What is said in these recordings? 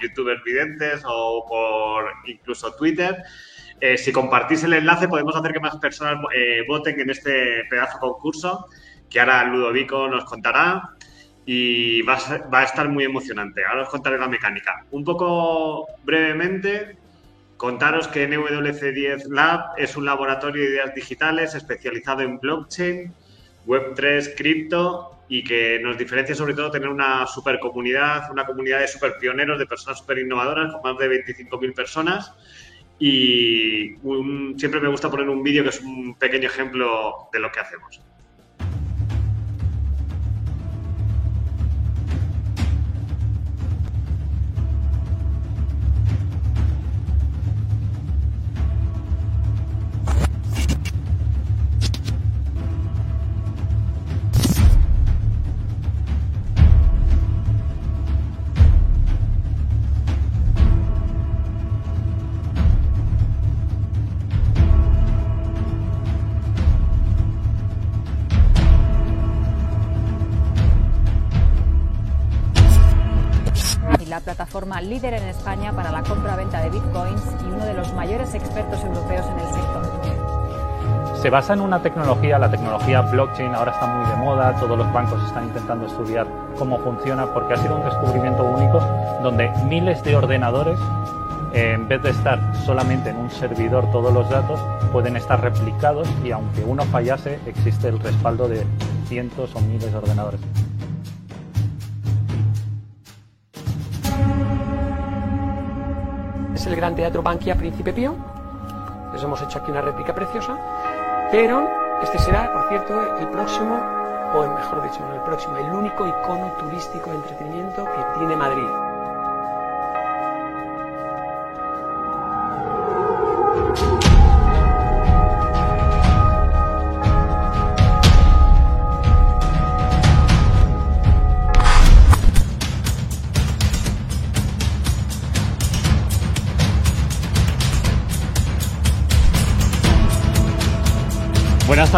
Youtubers videntes o por incluso Twitter. Eh, si compartís el enlace podemos hacer que más personas eh, voten en este pedazo concurso que ahora Ludovico nos contará y va a, estar muy emocionante. Ahora os contaré la mecánica. Un poco brevemente, contaros que NWC10 Lab es un laboratorio de ideas digitales especializado en blockchain, Web3, cripto y que nos diferencia sobre todo tener una super comunidad, una comunidad de super pioneros, de personas super innovadoras, con más de 25.000 personas. Y siempre me gusta poner un vídeo que es un pequeño ejemplo de lo que hacemos. Líder en España para la compra-venta de bitcoins y uno de los mayores expertos europeos en el sector. Se basa en una tecnología, la tecnología blockchain ahora está muy de moda, todos los bancos están intentando estudiar cómo funciona porque ha sido un descubrimiento único donde miles de ordenadores eh, en vez de estar solamente en un servidor todos los datos, pueden estar replicados y aunque uno fallase, existe el respaldo de cientos o miles de ordenadores. Es el Gran Teatro Bankia Príncipe Pío. Les hemos hecho aquí una réplica preciosa. Pero este será, por cierto, el próximo, o mejor dicho, el próximo, el único icono turístico de entretenimiento que tiene Madrid.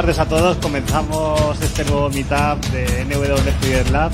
Tardes a todos. Comenzamos este nuevo meetup de NW Lab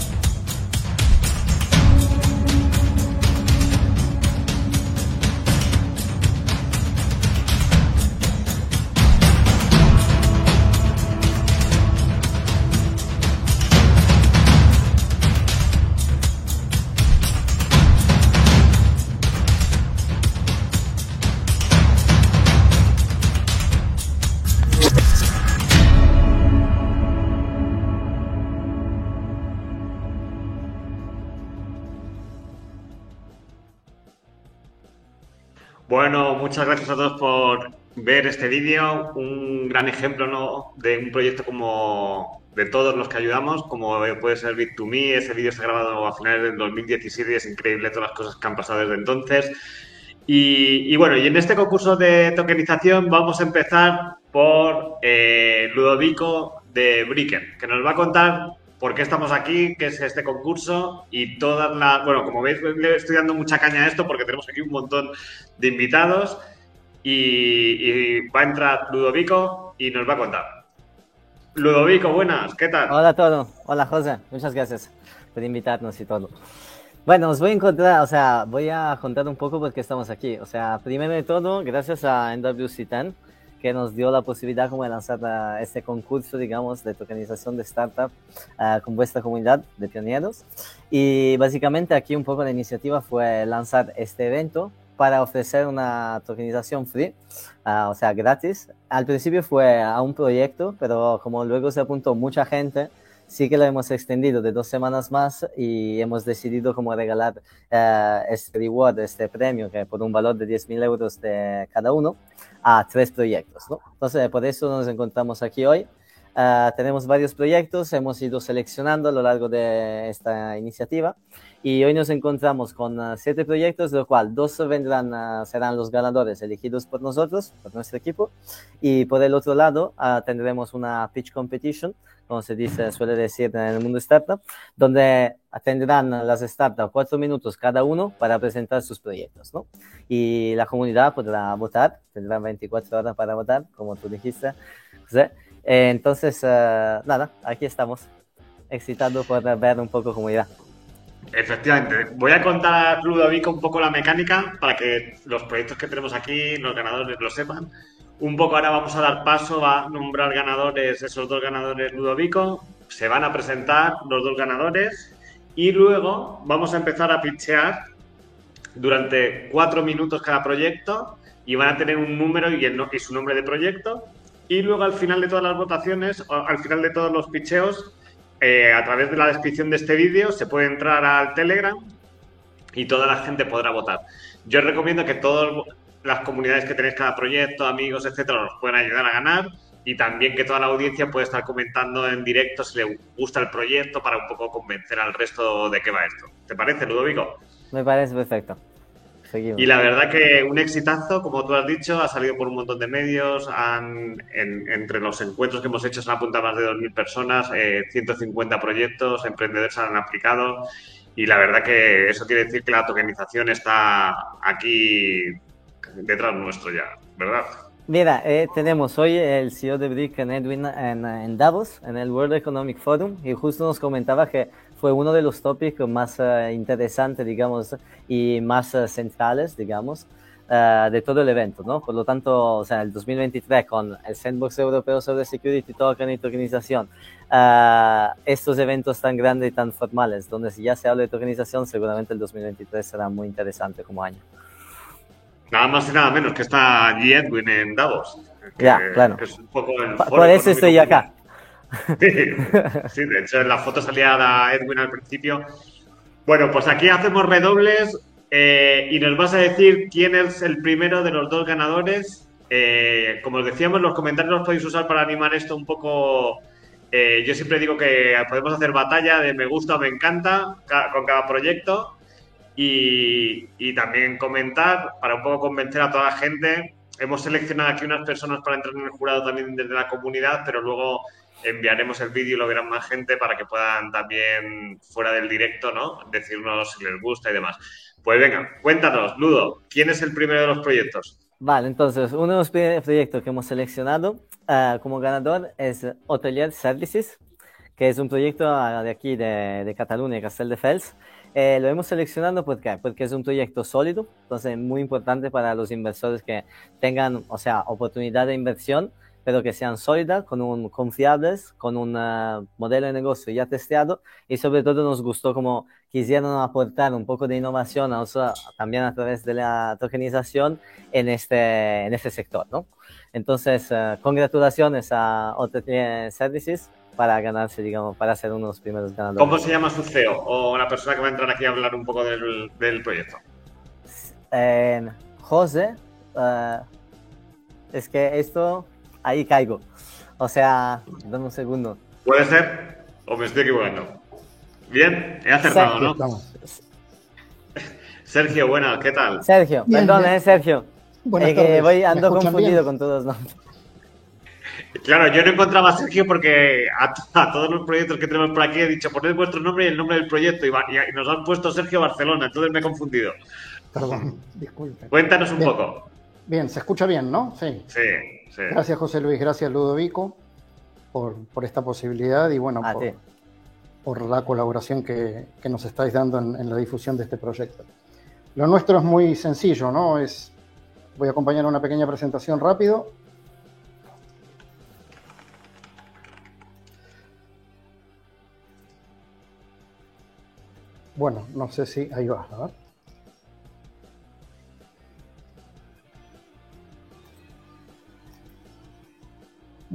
todos por ver este vídeo. Un gran ejemplo ¿no? de un proyecto como de todos los que ayudamos, como puede ser Bit2Me. Ese vídeo ha grabado a finales del 2017 y es increíble todas las cosas que han pasado desde entonces. Y, bueno, y en este concurso de tokenización vamos a empezar por eh, Ludovico de Bricken, que nos va a contar por qué estamos aquí, qué es este concurso y todas las... Bueno, como veis, estoy dando mucha caña a esto porque tenemos aquí un montón de invitados y, va a entrar Ludovico y nos va a contar. Ludovico, buenas, ¿qué tal? Hola a todos, hola José, muchas gracias por invitarnos y todo. Bueno, os voy a encontrar, o sea, voy a contar un poco por qué estamos aquí. O sea, primero de todo, gracias a NWC 10 que nos dio la posibilidad como de lanzar uh, este concurso, digamos, de tokenización de startup uh, con vuestra comunidad de pioneros. Y básicamente aquí un poco la iniciativa fue lanzar este evento para ofrecer una tokenización free, uh, o sea, gratis. Al principio fue a un proyecto, pero como luego se apuntó mucha gente, sí que lo hemos extendido de dos semanas más y hemos decidido como regalar uh, este reward, este premio, que por un valor de 10.000 euros de cada uno, a tres proyectos. ¿no? Entonces, por eso nos encontramos aquí hoy. Ah, tenemos varios proyectos, hemos ido seleccionando a lo largo de esta iniciativa y hoy nos encontramos con ah, siete proyectos, de los cuales dos vendrán, ah, serán los ganadores elegidos por nosotros, por nuestro equipo, y por el otro lado tendremos una pitch competition, como se dice, suele decir en el mundo startup, donde tendrán las startups cuatro minutos cada uno para presentar sus proyectos, ¿no? Y la comunidad podrá votar, tendrán 24 horas para votar, como tú dijiste, José. Eh, entonces, eh, nada, aquí estamos, excitado por ver un poco cómo irá. Efectivamente. Voy a contar a Ludovico un poco la mecánica para que los proyectos que tenemos aquí, los ganadores lo sepan. Un poco ahora vamos a dar paso a nombrar ganadores, esos dos ganadores Ludovico. Se van a presentar los dos ganadores y luego vamos a empezar a pitchear durante cuatro minutos cada proyecto y van a tener un número y, el, y su nombre de proyecto y luego al final de todas las votaciones, al final de todos los picheos, eh, a través de la descripción de este vídeo se puede entrar al Telegram y toda la gente podrá votar. Yo recomiendo que todas las comunidades que tenéis cada proyecto, amigos, etcétera, nos puedan ayudar a ganar y también que toda la audiencia puede estar comentando en directo si le gusta el proyecto para un poco convencer al resto de qué va esto. ¿Te parece, Ludovico? Me parece perfecto. Y la verdad que un exitazo, como tú has dicho, ha salido por un montón de medios. Han, entre los encuentros que hemos hecho se han apuntado más de 2.000 personas, 150 eh, proyectos, emprendedores se han aplicado. Y la verdad que eso quiere decir que la tokenización está aquí detrás nuestro ya, ¿verdad? Mira, eh, tenemos hoy el CEO de Brick en Edwin en, Davos, en el World Economic Forum, y justo nos comentaba que fue uno de los tópicos más uh, interesantes, digamos, y más uh, centrales, digamos, uh, de todo el evento, ¿no? Por lo tanto, o sea, el 2023 con el Sandbox Europeo sobre Security Token y tokenización, estos eventos tan grandes y tan formales, donde si ya se habla de tokenización, seguramente el 2023 será muy interesante como año. Nada más y nada menos que está allí Edwin en Davos. Ya, claro. por eso estoy acá. Sí, de hecho en la foto salía Edwin al principio. Bueno, pues aquí hacemos redobles eh, y nos vas a decir quién es el primero de los dos ganadores. Eh, como os decíamos, los comentarios los podéis usar para animar esto un poco. Eh, yo siempre digo que podemos hacer batalla de me gusta o me encanta con cada proyecto y, y también comentar para un poco convencer a toda la gente. Hemos seleccionado aquí unas personas para entrar en el jurado también desde la comunidad, pero luego enviaremos el vídeo y lo verán más gente para que puedan también, fuera del directo, ¿no? Decirnos si les gusta y demás. Pues venga, cuéntanos, Ludo, ¿quién es el primero de los proyectos? Vale, entonces, uno de los proyectos que hemos seleccionado uh, como ganador es Hotelier Services, que es un proyecto uh, de aquí, de, de Cataluña, Castelldefels. Eh, lo hemos seleccionado porque, porque es un proyecto sólido, entonces muy importante para los inversores que tengan, o sea, oportunidad de inversión pero que sean sólidas, con un, confiables, con un uh, modelo de negocio ya testeado y sobre todo nos gustó como quisieron aportar un poco de innovación también a través de la tokenización en este, en este sector. ¿no? Entonces, uh, congratulaciones a OTT Services para ganarse, digamos, para ser uno de los primeros ganadores. ¿Cómo se llama su CEO o la persona que va a entrar aquí a hablar un poco del, del proyecto? Eh, José, uh, es que esto ahí caigo. O sea, dame un segundo. Puede ser, o me estoy equivocando. Bien, he acertado, ¿no? Sergio, buenas, ¿qué tal? Sergio, perdón, ¿eh, Sergio? Buenas que voy, ando confundido con todos los nombres. Claro, yo no encontraba a Sergio porque a, todos los proyectos que tenemos por aquí he dicho poned vuestro nombre y el nombre del proyecto y, nos han puesto Sergio Barcelona, entonces me he confundido. Perdón, disculpe. Cuéntanos un poco. Bien, se escucha bien, ¿no? Sí. Sí. Gracias José Luis, gracias Ludovico por, por esta posibilidad y bueno, por, por, la colaboración que, que, nos estáis dando en, la difusión de este proyecto. Lo nuestro es muy sencillo, ¿no? Es, voy a acompañar una pequeña presentación rápido. Bueno, no sé si ahí va, a ver.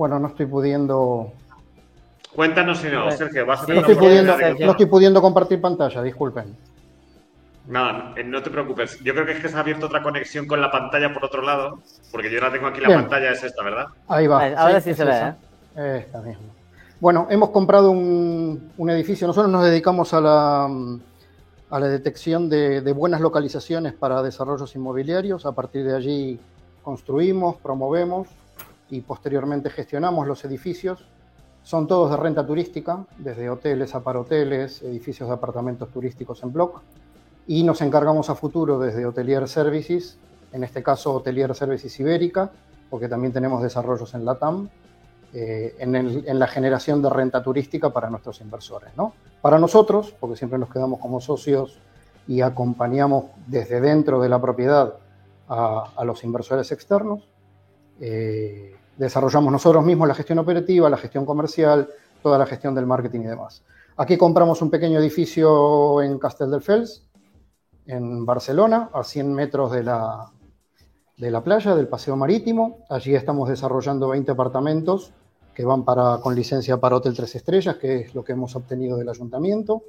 Bueno, no estoy pudiendo. Cuéntanos si no, Sergio. Vas a no, estoy pudiendo, no estoy pudiendo compartir pantalla, disculpen. Nada, eh, no te preocupes. Yo creo que es que se ha abierto otra conexión con la pantalla por otro lado, porque yo ahora tengo aquí la pantalla, es esta, ¿verdad? Ahí va. Ahora sí, se ve, ¿eh? Esta misma. Bueno, hemos comprado un, edificio, nosotros nos dedicamos a la, a la detección de, de, buenas localizaciones para desarrollos inmobiliarios, a partir de allí construimos, promovemos y posteriormente gestionamos los edificios. Son todos de renta turística, desde hoteles a hoteles, edificios de apartamentos turísticos en block, y nos encargamos a futuro desde Hotelier Services, en este caso Hotelier Services Ibérica, porque también tenemos desarrollos en LATAM, eh, en, la generación de renta turística para nuestros inversores. ¿no? Para nosotros, porque siempre nos quedamos como socios y acompañamos desde dentro de la propiedad a, los inversores externos, eh, desarrollamos nosotros mismos la gestión operativa, la gestión comercial, toda la gestión del marketing y demás. Aquí compramos un pequeño edificio en Castel del Fels, en Barcelona, a 100 metros de la, de la playa, del paseo marítimo. Allí estamos desarrollando 20 apartamentos que van para, con licencia para Hotel Tres Estrellas, que es lo que hemos obtenido del ayuntamiento.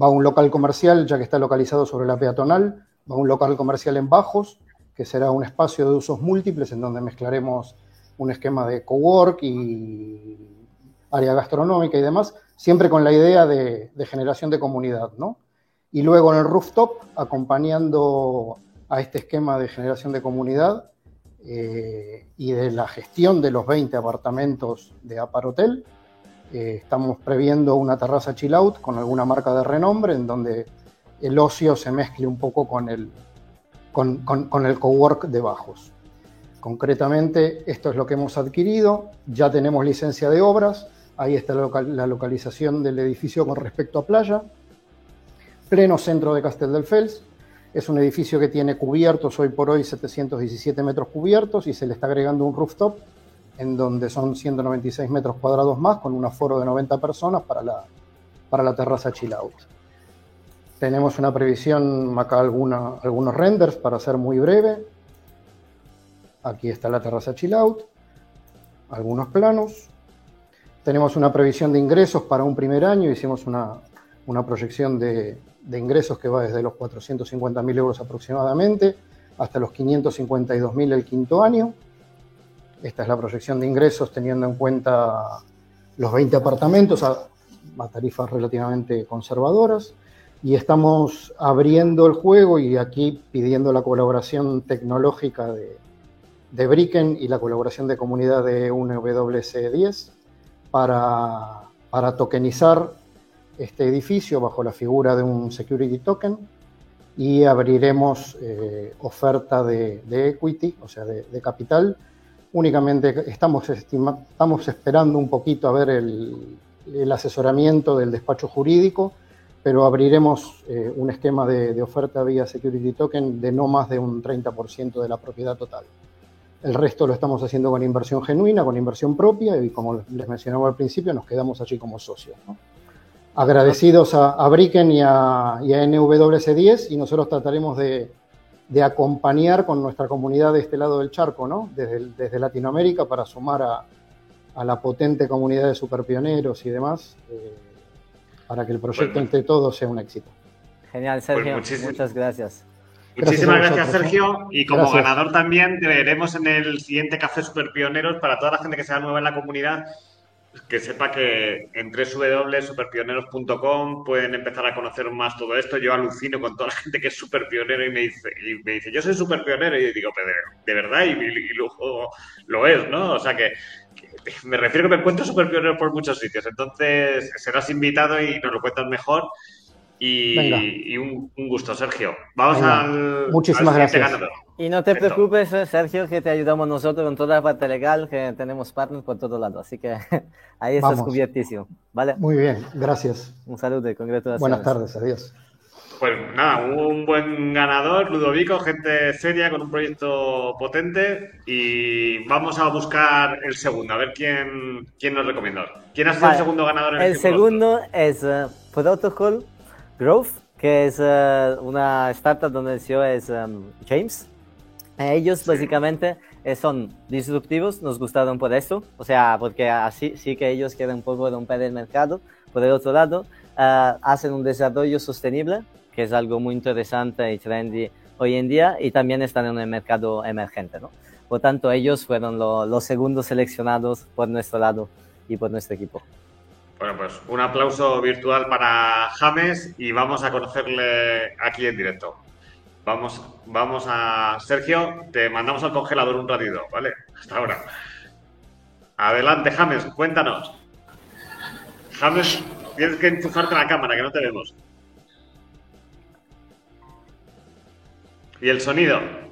Va un local comercial, ya que está localizado sobre la peatonal, va un local comercial en Bajos, que será un espacio de usos múltiples en donde mezclaremos un esquema de cowork y área gastronómica y demás, siempre con la idea de, generación de comunidad, ¿no? Y luego en el rooftop, acompañando a este esquema de generación de comunidad, eh, y de la gestión de los 20 apartamentos de Apar Hotel. Eh, estamos previendo una terraza chill out con alguna marca de renombre en donde el ocio se mezcle un poco con el, con, con, el cowork de bajos. Concretamente, esto es lo que hemos adquirido, ya tenemos licencia de obras, ahí está la, localización del edificio con respecto a playa, pleno centro de Castel del Fels, es un edificio que tiene cubiertos hoy por hoy 717 metros cubiertos y se le está agregando un rooftop en donde son 196 metros cuadrados más con un aforo de 90 personas para la, para la terraza chill. Tenemos una previsión, acá algunos renders para ser muy breve. Aquí está la terraza chill out, algunos planos. Tenemos una previsión de ingresos para un primer año, hicimos una, una proyección de, de ingresos que va desde los 450.000 euros aproximadamente hasta los 552.000 el quinto año. Esta es la proyección de ingresos teniendo en cuenta los 20 apartamentos a, tarifas relativamente conservadoras. Y estamos abriendo el juego y aquí pidiendo la colaboración tecnológica de, de Bricken y la colaboración de comunidad de UNWC10 para, para tokenizar este edificio bajo la figura de un security token y abriremos eh, oferta de, equity, o sea, de, capital. Únicamente estamos, estamos esperando un poquito a ver el, asesoramiento del despacho jurídico, pero abriremos eh, un esquema de, oferta vía security token de no más de un 30% de la propiedad total. El resto lo estamos haciendo con inversión genuina, con inversión propia y como les mencionaba al principio, nos quedamos allí como socios. ¿no? agradecidos a, a Bricken y a, NWC10 y nosotros trataremos de, acompañar con nuestra comunidad de este lado del charco, ¿no? desde, desde Latinoamérica para sumar a, la potente comunidad de superpioneros y demás, eh, para que el proyecto entre todos sea un éxito. Genial, Sergio. Pues muchas gracias. Muchísimas gracias, Sergio. Y como ganador también te veremos en el siguiente Café Superpioneros para toda la gente que sea nueva en la comunidad que sepa que en www.superpioneros.com pueden empezar a conocer más todo esto. Yo alucino con toda la gente que es super pionero y me dice, y me dice yo soy super pionero y yo digo, de, verdad, y, luego lo es, ¿no? O sea que, me refiero que me encuentro super pionero por muchos sitios. Entonces serás invitado y nos lo cuentas mejor. Y, un, gusto, Sergio. Vamos al. Muchísimas gracias. Y no te preocupes, eh, Sergio, que te ayudamos nosotros con toda la parte legal, que tenemos partners por todo lado. Así que ahí estás cubiertísimo. ¿vale? Muy bien, gracias. Un saludo y congratulaciones. Buenas tardes, adiós. Pues nada, un buen ganador, Ludovico, gente seria con un proyecto potente y vamos a buscar el segundo, a ver quién, quién nos recomienda. ¿Quién ha sido el segundo ganador en el El segundo es uh, Protocol Growth, que es eh, una startup donde el CEO es em, James. Ellos básicamente eh, son disruptivos, nos gustaron por eso, o sea, porque así sí que ellos quieren un poco romper el mercado. Por el otro lado, eh, hacen un desarrollo sostenible, que es algo muy interesante y trendy hoy en día, y también están en el mercado emergente, ¿no? Por tanto, ellos fueron los segundos seleccionados por nuestro lado y por nuestro equipo. Bueno, pues un aplauso virtual para James y vamos a conocerle aquí en directo. Vamos, vamos a Sergio, te mandamos al congelador un ratito, ¿vale? Hasta ahora. Adelante, James, cuéntanos. James, tienes que enchufarte la cámara, que no te vemos. ¿Y el sonido?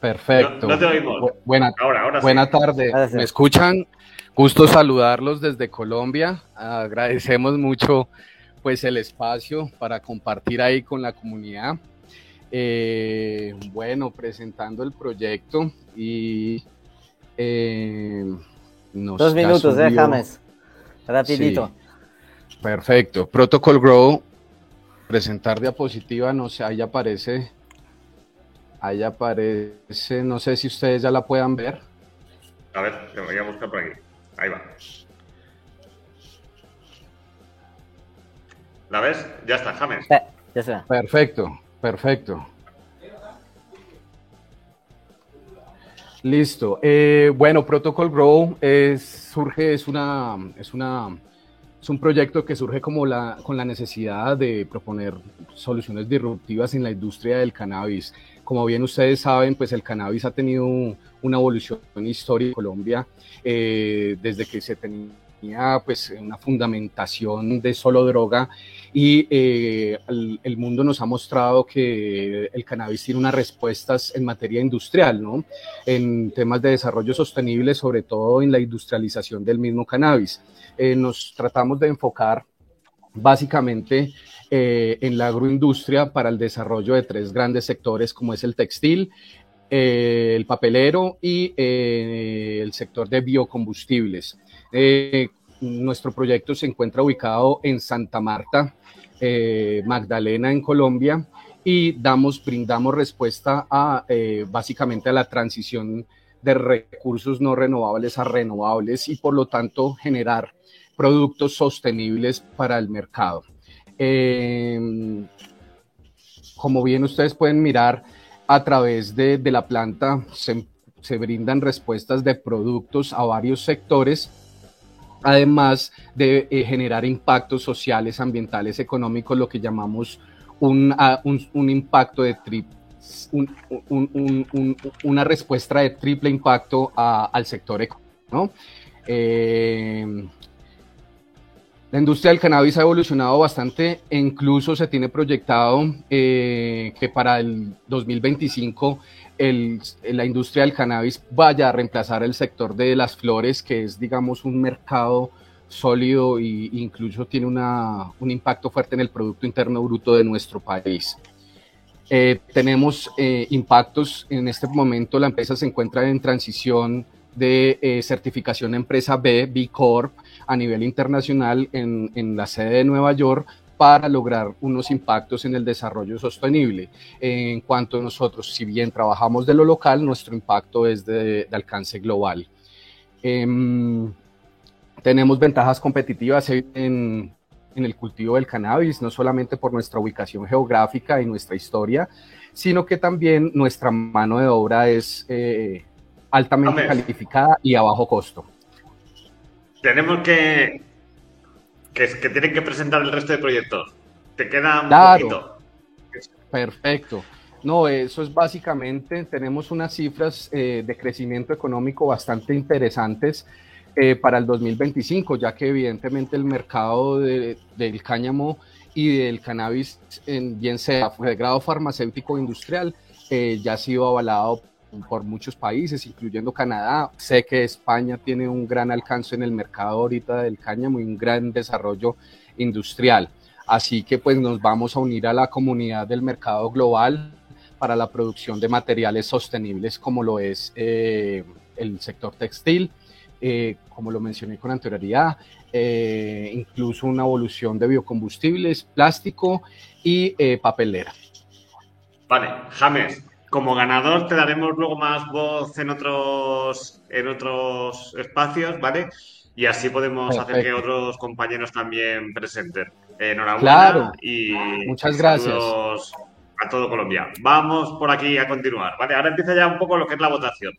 Perfecto. No, te oímos. Buena, ahora, ahora buena tarde. ¿Me escuchan? Gusto saludarlos desde Colombia. Agradecemos mucho pues el espacio para compartir ahí con la comunidad. Eh, bueno, presentando el proyecto y eh, dos minutos, déjame. Rapidito. Perfecto. Protocol Grow. Presentar diapositiva, no sé, ahí aparece Ahí aparece, no sé si ustedes ya la puedan ver. A ver, te voy a buscar por aquí. Ahí va. ¿La ves? Ya está, James. ya está. Perfecto, perfecto. Listo. Eh, bueno, Protocol Grow es, surge, es una, es una, es un proyecto que surge como la, con la necesidad de proponer soluciones disruptivas en la industria del cannabis. Como bien ustedes saben, pues el cannabis ha tenido una evolución histórica en Colombia eh, desde que se tenía pues una fundamentación de solo droga y eh, el, mundo nos ha mostrado que el cannabis tiene unas respuestas en materia industrial, ¿no? En temas de desarrollo sostenible, sobre todo en la industrialización del mismo cannabis. Eh, nos tratamos de enfocar básicamente eh, en la agroindustria para el desarrollo de tres grandes sectores como es el textil, eh, el papelero y eh, el sector de biocombustibles. nuestro proyecto se encuentra ubicado en Santa Marta, Magdalena, en Colombia, y damos, brindamos respuesta a básicamente a la transición de recursos no renovables a renovables y por lo tanto generar productos sostenibles para el mercado. Em, como bien ustedes pueden mirar, a través de, la planta se, brindan respuestas de productos a varios sectores, además de eh, generar impactos sociales, ambientales, económicos, lo que llamamos un, impacto de una respuesta de triple impacto al sector económico. ¿no? Em, la industria del cannabis ha evolucionado bastante e incluso se tiene proyectado eh, que para el 2025 la industria del cannabis vaya a reemplazar el sector de las flores, que es, digamos, un mercado sólido e incluso tiene un impacto fuerte en el Producto Interno Bruto de nuestro país. Eh, tenemos eh, impactos, en este momento la empresa se encuentra en transición de certificación empresa B, B Corp, a nivel internacional en, en la sede de Nueva York para lograr unos impactos en el desarrollo sostenible. En cuanto a nosotros, si bien trabajamos de lo local, nuestro impacto es de, alcance global. Em, tenemos ventajas competitivas en, en, el cultivo del cannabis, no solamente por nuestra ubicación geográfica y nuestra historia, sino que también nuestra mano de obra es eh, altamente calificada y a bajo costo tenemos que, que, que tienen que presentar el resto de proyectos. Te queda un poquito. Perfecto. No, eso es básicamente, tenemos unas cifras eh, de crecimiento económico bastante interesantes eh, para el 2025, ya que evidentemente el mercado del cáñamo y del cannabis, en, bien sea de grado farmacéutico o industrial, eh, ya ha sido avalado por muchos países, incluyendo Canadá. Sé que España tiene un gran alcance en el mercado ahorita del cáñamo y un gran desarrollo industrial. Así que pues nos vamos a unir a la comunidad del mercado global para la producción de materiales sostenibles como lo es eh, el sector textil, eh, como lo mencioné con anterioridad, eh, incluso una evolución de biocombustibles, plástico y papelera. Vale, James, como ganador te daremos luego más voz en otros, en otros espacios, ¿vale? Y así podemos hacer que otros compañeros también presenten. Enhorabuena claro. y muchas gracias a todo Colombia. Vamos por aquí a continuar, ¿vale? Ahora empieza ya un poco lo que es la votación.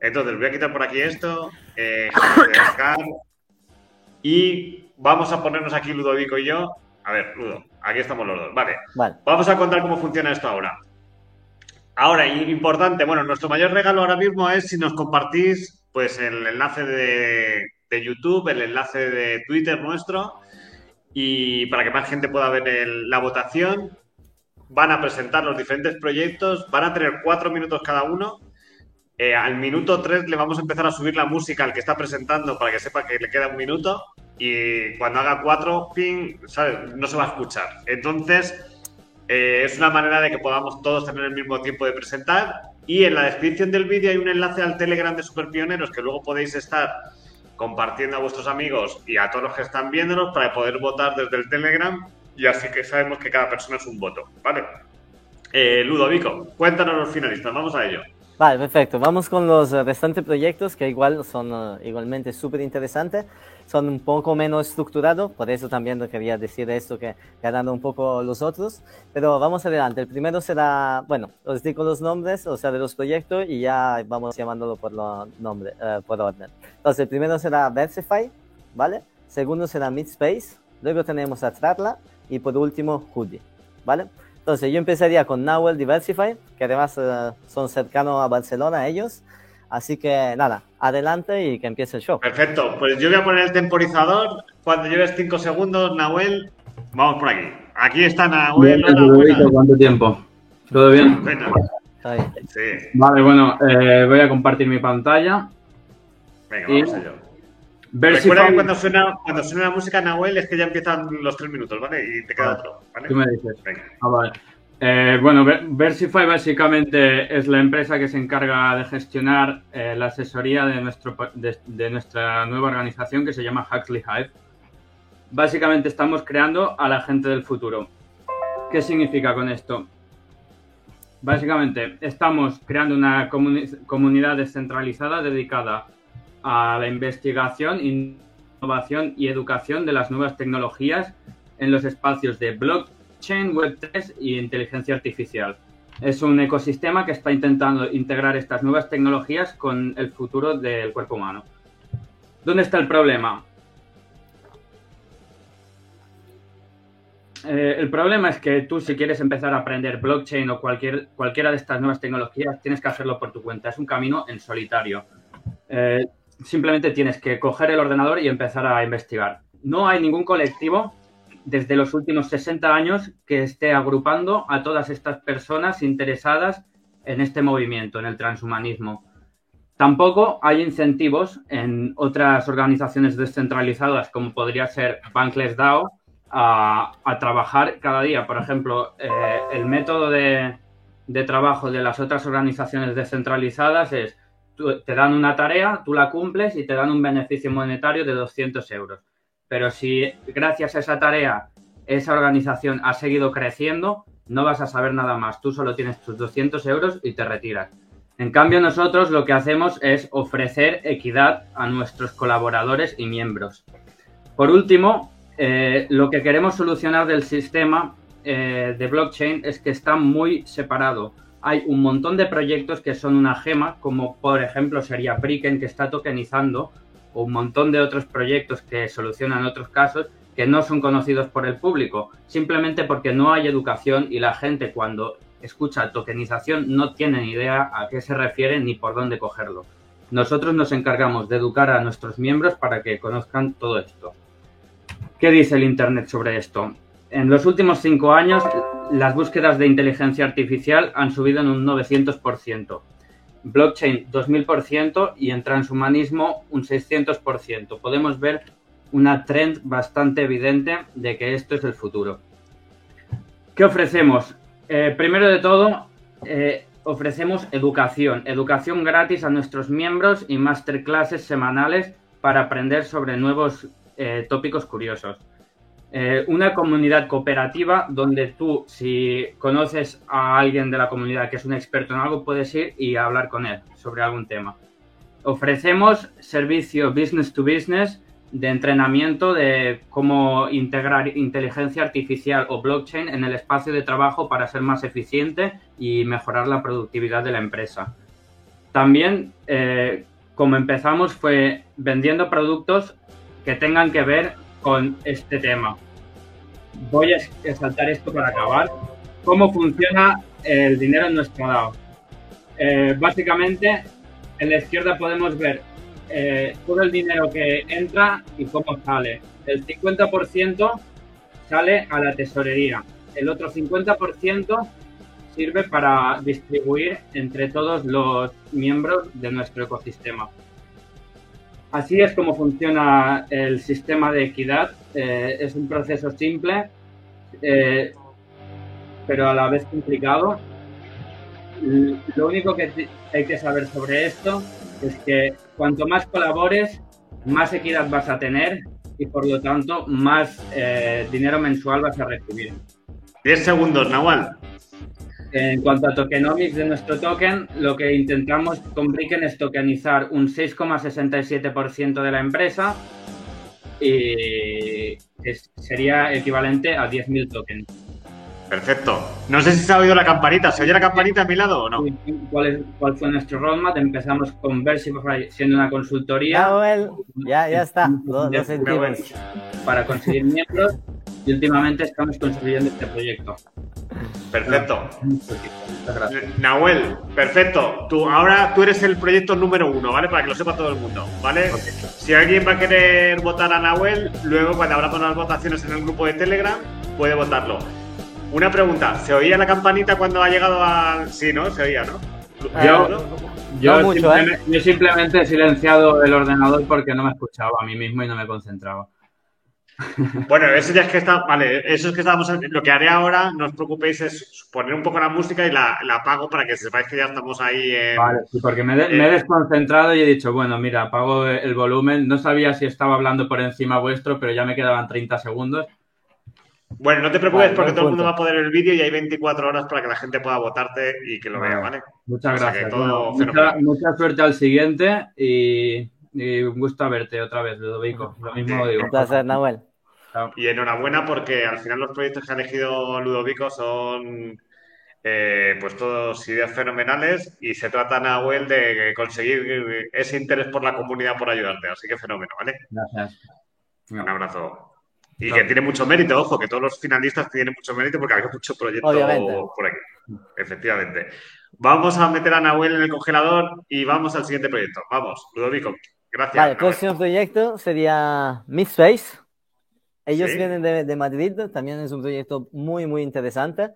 Entonces, voy a quitar por aquí esto. Eh, y vamos a ponernos aquí Ludovico y yo. A ver, Ludo, aquí estamos los dos. Vale. vale. Vamos a contar cómo funciona esto ahora. Ahora, importante, bueno, nuestro mayor regalo ahora mismo es si nos compartís pues el enlace de, YouTube, el enlace de Twitter nuestro, y para que más gente pueda ver la votación. Van a presentar los diferentes proyectos, van a tener cuatro minutos cada uno. Eh, al minuto tres le vamos a empezar a subir la música al que está presentando para que sepa que le queda un minuto. Y cuando haga cuatro, ping. No se va a escuchar. Entonces, eh, es una manera de que podamos todos tener el mismo tiempo de presentar. Y en la descripción del vídeo hay un enlace al Telegram de Superpioneros que luego podéis estar compartiendo a vuestros amigos y a todos los que están viéndonos para poder votar desde el Telegram. Y así que sabemos que cada persona es un voto. ¿Vale? Eh, Ludovico, cuéntanos los finalistas. Vamos a ello. Vale, perfecto. Vamos con los restantes proyectos que igual son uh, igualmente súper interesantes. Son un poco menos estructurados, por eso también quería decir esto que ganando un poco los otros. Pero vamos adelante. El primero será, bueno, os digo los nombres, o sea, de los proyectos y ya vamos llamándolo por, lo nombre, uh, por orden. Entonces, el primero será Versify, ¿vale? Segundo será Midspace. Luego tenemos a Tratla y por último Hoodie, ¿vale? Entonces yo empezaría con Nahuel Diversify, que además eh, son cercanos a Barcelona ellos. Así que nada, adelante y que empiece el show. Perfecto, pues yo voy a poner el temporizador. Cuando lleves 5 segundos, Nahuel, vamos por aquí. Aquí está Nahuel. ¿Cuánto tiempo? ¿Todo bien? Sí. Vale, bueno, eh, voy a compartir mi pantalla. Venga, vamos allá. Recuerda que cuando suena, cuando suena la música Nahuel es que ya empiezan los tres minutos, ¿vale? Y te queda otro, ¿vale? Tú me dices. Ah, vale. Eh, bueno, Versify básicamente es la empresa que se encarga de gestionar eh, la asesoría de, nuestro, de, nuestra nueva organización que se llama Huxley Hive. Básicamente estamos creando a la gente del futuro. ¿Qué significa con esto? Básicamente estamos creando una comunidad descentralizada dedicada a la investigación, innovación y educación de las nuevas tecnologías en los espacios de blockchain, Web3 y inteligencia artificial. Es un ecosistema que está intentando integrar estas nuevas tecnologías con el futuro del cuerpo humano. ¿Dónde está el problema? Eh, el problema es que tú si quieres empezar a aprender blockchain o cualquier, cualquiera de estas nuevas tecnologías, tienes que hacerlo por tu cuenta. Es un camino en solitario. Eh, simplemente tienes que coger el ordenador y empezar a investigar. No hay ningún colectivo desde los últimos 60 años que esté agrupando a todas estas personas interesadas en este movimiento, en el transhumanismo. Tampoco hay incentivos en otras organizaciones descentralizadas, como podría ser Bankless DAO, a, trabajar cada día. Por ejemplo, eh, el método de, de trabajo de las otras organizaciones descentralizadas es te dan una tarea, tú la cumples y te dan un beneficio monetario de 200 euros. Pero si gracias a esa tarea esa organización ha seguido creciendo, no vas a saber nada más. Tú solo tienes tus 200 euros y te retiras. En cambio, nosotros lo que hacemos es ofrecer equidad a nuestros colaboradores y miembros. Por último, eh, lo que queremos solucionar del sistema eh, de blockchain es que está muy separado hay un montón de proyectos que son una gema, como por ejemplo sería Bricken, que está tokenizando, o un montón de otros proyectos que solucionan otros casos que no son conocidos por el público, simplemente porque no hay educación y la gente cuando escucha tokenización no tiene ni idea a qué se refiere ni por dónde cogerlo. Nosotros nos encargamos de educar a nuestros miembros para que conozcan todo esto. ¿Qué dice el Internet sobre esto? En los últimos cinco años, las búsquedas de inteligencia artificial han subido en un 900%, blockchain 2000% y en transhumanismo un 600%. Podemos ver una trend bastante evidente de que esto es el futuro. ¿Qué ofrecemos? Eh, primero de todo, eh, ofrecemos educación, educación gratis a nuestros miembros y masterclasses semanales para aprender sobre nuevos eh, tópicos curiosos. Eh, una comunidad cooperativa donde tú, si conoces a alguien de la comunidad que es un experto en algo, puedes ir y hablar con él sobre algún tema. Ofrecemos servicio business to business de entrenamiento de cómo integrar inteligencia artificial o blockchain en el espacio de trabajo para ser más eficiente y mejorar la productividad de la empresa. También, eh, como empezamos, fue vendiendo productos que tengan que ver con este tema. Voy a saltar esto para acabar. ¿Cómo funciona el dinero en nuestro lado? Eh, básicamente, en la izquierda podemos ver eh, todo el dinero que entra y cómo sale. El 50% sale a la tesorería. El otro 50% sirve para distribuir entre todos los miembros de nuestro ecosistema. Así es como funciona el sistema de equidad. Eh, es un proceso simple, eh, pero a la vez complicado. Lo único que hay que saber sobre esto es que cuanto más colabores, más equidad vas a tener y por lo tanto más eh, dinero mensual vas a recibir. 10 segundos, Nahual. En cuanto a tokenomics de nuestro token, lo que intentamos con Bricken es tokenizar un 6,67% de la empresa y sería equivalente a 10.000 tokens. Perfecto. No sé si se ha oído la campanita. ¿Se oye la campanita a mi lado o no? ¿Cuál, cuál fue nuestro roadmap? Empezamos con Versify siendo una consultoría. Ya, ya, está. Para conseguir miembros y últimamente estamos construyendo este proyecto. Perfecto. Nahuel, perfecto. Tú, ahora tú eres el proyecto número uno, ¿vale? Para que lo sepa todo el mundo, ¿vale? Si alguien va a querer votar a Nahuel, luego cuando habrá las votaciones en el grupo de Telegram, puede votarlo. Una pregunta, ¿se oía la campanita cuando ha llegado al...? Sí, ¿no? Se oía, ¿no? Yo, ¿eh? yo simplemente he silenciado el ordenador porque no me escuchaba a mí mismo y no me concentraba. Bueno, eso ya es que está, vale, eso es que estamos, lo que haré ahora, no os preocupéis, es poner un poco la música y la, apago para que sepáis que ya estamos ahí. vale, sí, porque me, he desconcentrado y he dicho, bueno, mira, apago el volumen, no sabía si estaba hablando por encima vuestro, pero ya me quedaban 30 segundos. Bueno, no te preocupes porque todo el mundo va a poder ver el vídeo y hay 24 horas para que la gente pueda votarte y que lo vea, ¿vale? Muchas gracias. mucha, suerte al siguiente y y un gusto verte otra vez, Ludovico. Lo mismo digo. Un placer, Nahuel. Y enhorabuena porque al final los proyectos que ha elegido Ludovico son eh, pues todos ideas fenomenales y se trata, Nahuel, de conseguir ese interés por la comunidad por ayudarte. Así que fenómeno, ¿vale? Gracias. Un abrazo. Y que tiene mucho mérito, ojo, que todos los finalistas tienen mucho mérito porque hay mucho proyecto por aquí. Efectivamente. Vamos a meter a Nahuel en el congelador y vamos al siguiente proyecto. Vamos, Ludovico. Gracias. Vale, el próximo proyecto sería Midspace. Ellos vienen de, Madrid, también es un proyecto muy, muy interesante.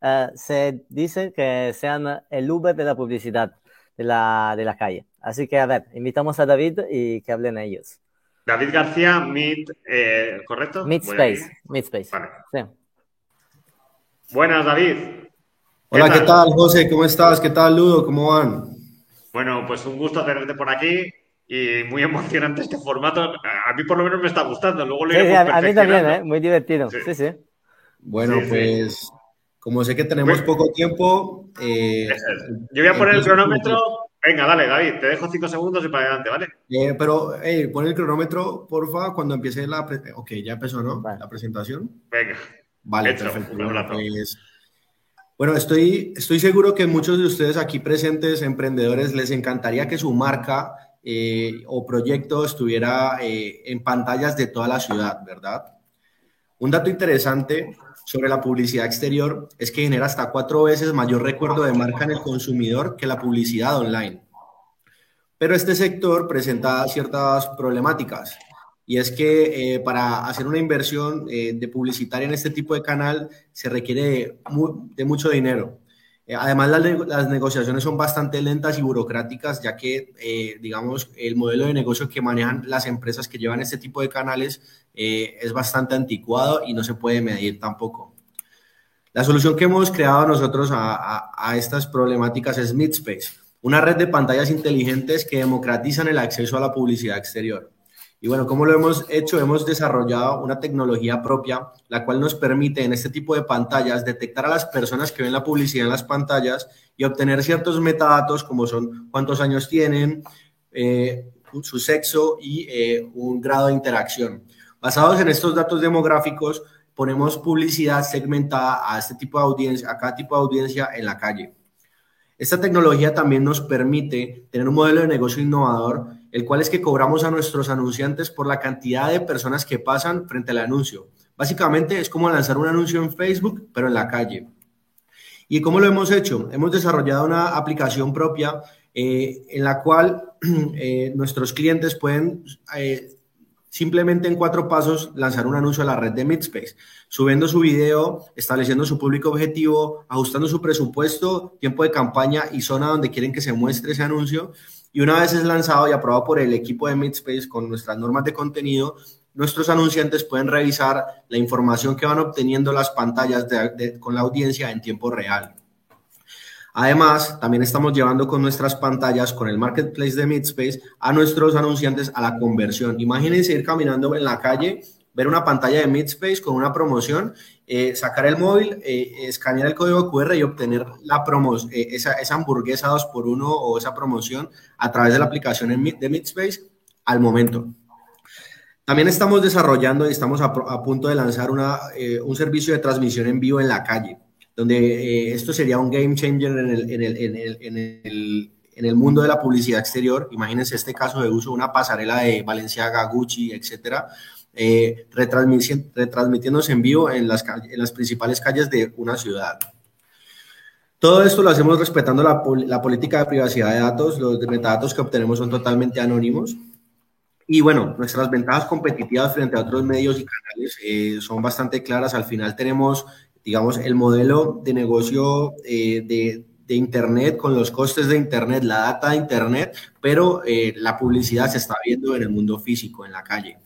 Eh, se dice que sean el Uber de la publicidad de la, de la calle. Así que, a ver, invitamos a David y que hablen ellos. David García, Mid, eh, ¿correcto? Midspace. Midspace. Vale. Sí. Buenas, David. Hola, ¿qué tal, José? ¿Cómo estás? ¿Qué tal, Ludo? ¿Cómo van? Bueno, pues un gusto tenerte por aquí y muy emocionante este formato. A mí por lo menos me está gustando. Luego sí, a, mí también, ¿eh? muy divertido. Sí, sí. Bueno, pues como sé que tenemos poco tiempo... Eh, Yo voy a poner el cronómetro. Venga, dale, David, te dejo cinco segundos y para adelante, ¿vale? Eh, pero, hey, pon el cronómetro, porfa, cuando empiece la... Ok, ya empezó, ¿no? La presentación. Venga. Vale, perfecto. Pues, bueno, estoy, estoy seguro que muchos de ustedes aquí presentes, emprendedores, les encantaría que su marca eh, o proyecto estuviera eh, en pantallas de toda la ciudad, ¿verdad? Un dato interesante sobre la publicidad exterior es que genera hasta cuatro veces mayor recuerdo de marca en el consumidor que la publicidad online. Pero este sector presenta ciertas problemáticas y es que eh, para hacer una inversión de publicitaria en este tipo de canal se requiere de mucho dinero. Eh, además, las, negociaciones son bastante lentas y burocráticas, ya que, eh, digamos, el modelo de negocio que manejan las empresas que llevan este tipo de canales eh, es bastante anticuado y no se puede medir tampoco. La solución que hemos creado nosotros a, estas problemáticas es Midspace, una red de pantallas inteligentes que democratizan el acceso a la publicidad exterior. Y bueno, ¿cómo lo hemos hecho? Hemos desarrollado una tecnología propia, la cual nos permite en este tipo de pantallas detectar a las personas que ven la publicidad en las pantallas y obtener ciertos metadatos como son cuántos años tienen, eh, su sexo y eh, un grado de interacción. Basados en estos datos demográficos, ponemos publicidad segmentada a este tipo de audiencia, a cada tipo de audiencia en la calle. Esta tecnología también nos permite tener un modelo de negocio innovador, el cual es que cobramos a nuestros anunciantes por la cantidad de personas que pasan frente al anuncio. Básicamente es como lanzar un anuncio en Facebook, pero en la calle. ¿Y cómo lo hemos hecho? Hemos desarrollado una aplicación propia eh, en la cual eh, nuestros clientes pueden eh, simplemente en cuatro pasos lanzar un anuncio a la red de Midspace, subiendo su video, estableciendo su público objetivo, ajustando su presupuesto, tiempo de campaña y zona donde quieren que se muestre ese anuncio. Y una vez es lanzado y aprobado por el equipo de Midspace con nuestras normas de contenido, nuestros anunciantes pueden revisar la información que van obteniendo las pantallas con la audiencia en tiempo real. Además, también estamos llevando con nuestras pantallas, con el marketplace de Midspace, a nuestros anunciantes a la conversión. Imagínense ir caminando en la calle, ver una pantalla de Midspace con una promoción, eh, sacar el móvil, eh, escanear el código QR y obtener la eh, esa, hamburguesa 2 por 1 o esa promoción a través de la aplicación de Midspace al momento. También estamos desarrollando y estamos a, punto de lanzar un servicio de transmisión en vivo en la calle donde eh, esto sería un game changer en el, en, el, en, el, en, en el, mundo de la publicidad exterior. Imagínense este caso de uso, una pasarela de Valenciaga, Gucci, etcétera, eh, retransmitiéndose en vivo en las, en las principales calles de una ciudad. Todo esto lo hacemos respetando la, la, política de privacidad de datos. Los metadatos que obtenemos son totalmente anónimos. Y bueno, nuestras ventajas competitivas frente a otros medios y canales eh, son bastante claras. Al final tenemos digamos, el modelo de negocio eh, de, Internet con los costes de Internet, la data de Internet, pero eh, la publicidad se está viendo en el mundo físico, en la calle.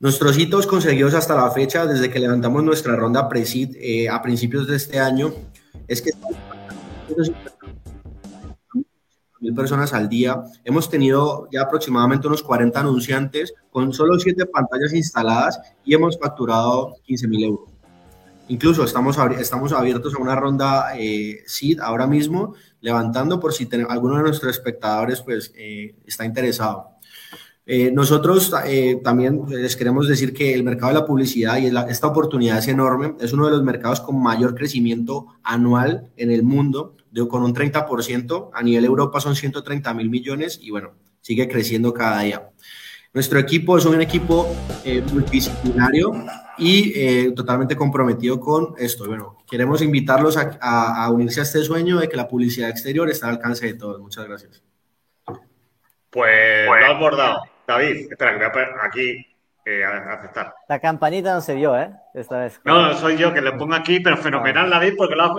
Nuestros hitos conseguidos hasta la fecha, desde que levantamos nuestra ronda pre eh, a principios de este año, es que mil personas al día. Hemos tenido ya aproximadamente unos 40 anunciantes con solo 7 pantallas instaladas y hemos facturado 15 mil euros. Incluso estamos, estamos abiertos a una ronda eh, SID ahora mismo, levantando por si alguno de nuestros espectadores pues, eh, está interesado. Eh, nosotros eh, también les queremos decir que el mercado de la publicidad y esta oportunidad es enorme, es uno de los mercados con mayor crecimiento anual en el mundo, de, con un 30%, a nivel Europa son 130 mil millones y bueno, sigue creciendo cada día. Nuestro equipo es un equipo multidisciplinario y eh, totalmente comprometido con esto. Bueno, queremos invitarlos a, unirse a este sueño de que la publicidad exterior está al alcance de todos. Muchas gracias. Pues, lo has bordado. David, espera, que voy a poner aquí eh, aceptar. La campanita no se vio, ¿eh? Esta vez. No, soy yo que le pongo aquí, pero fenomenal, David, porque lo has,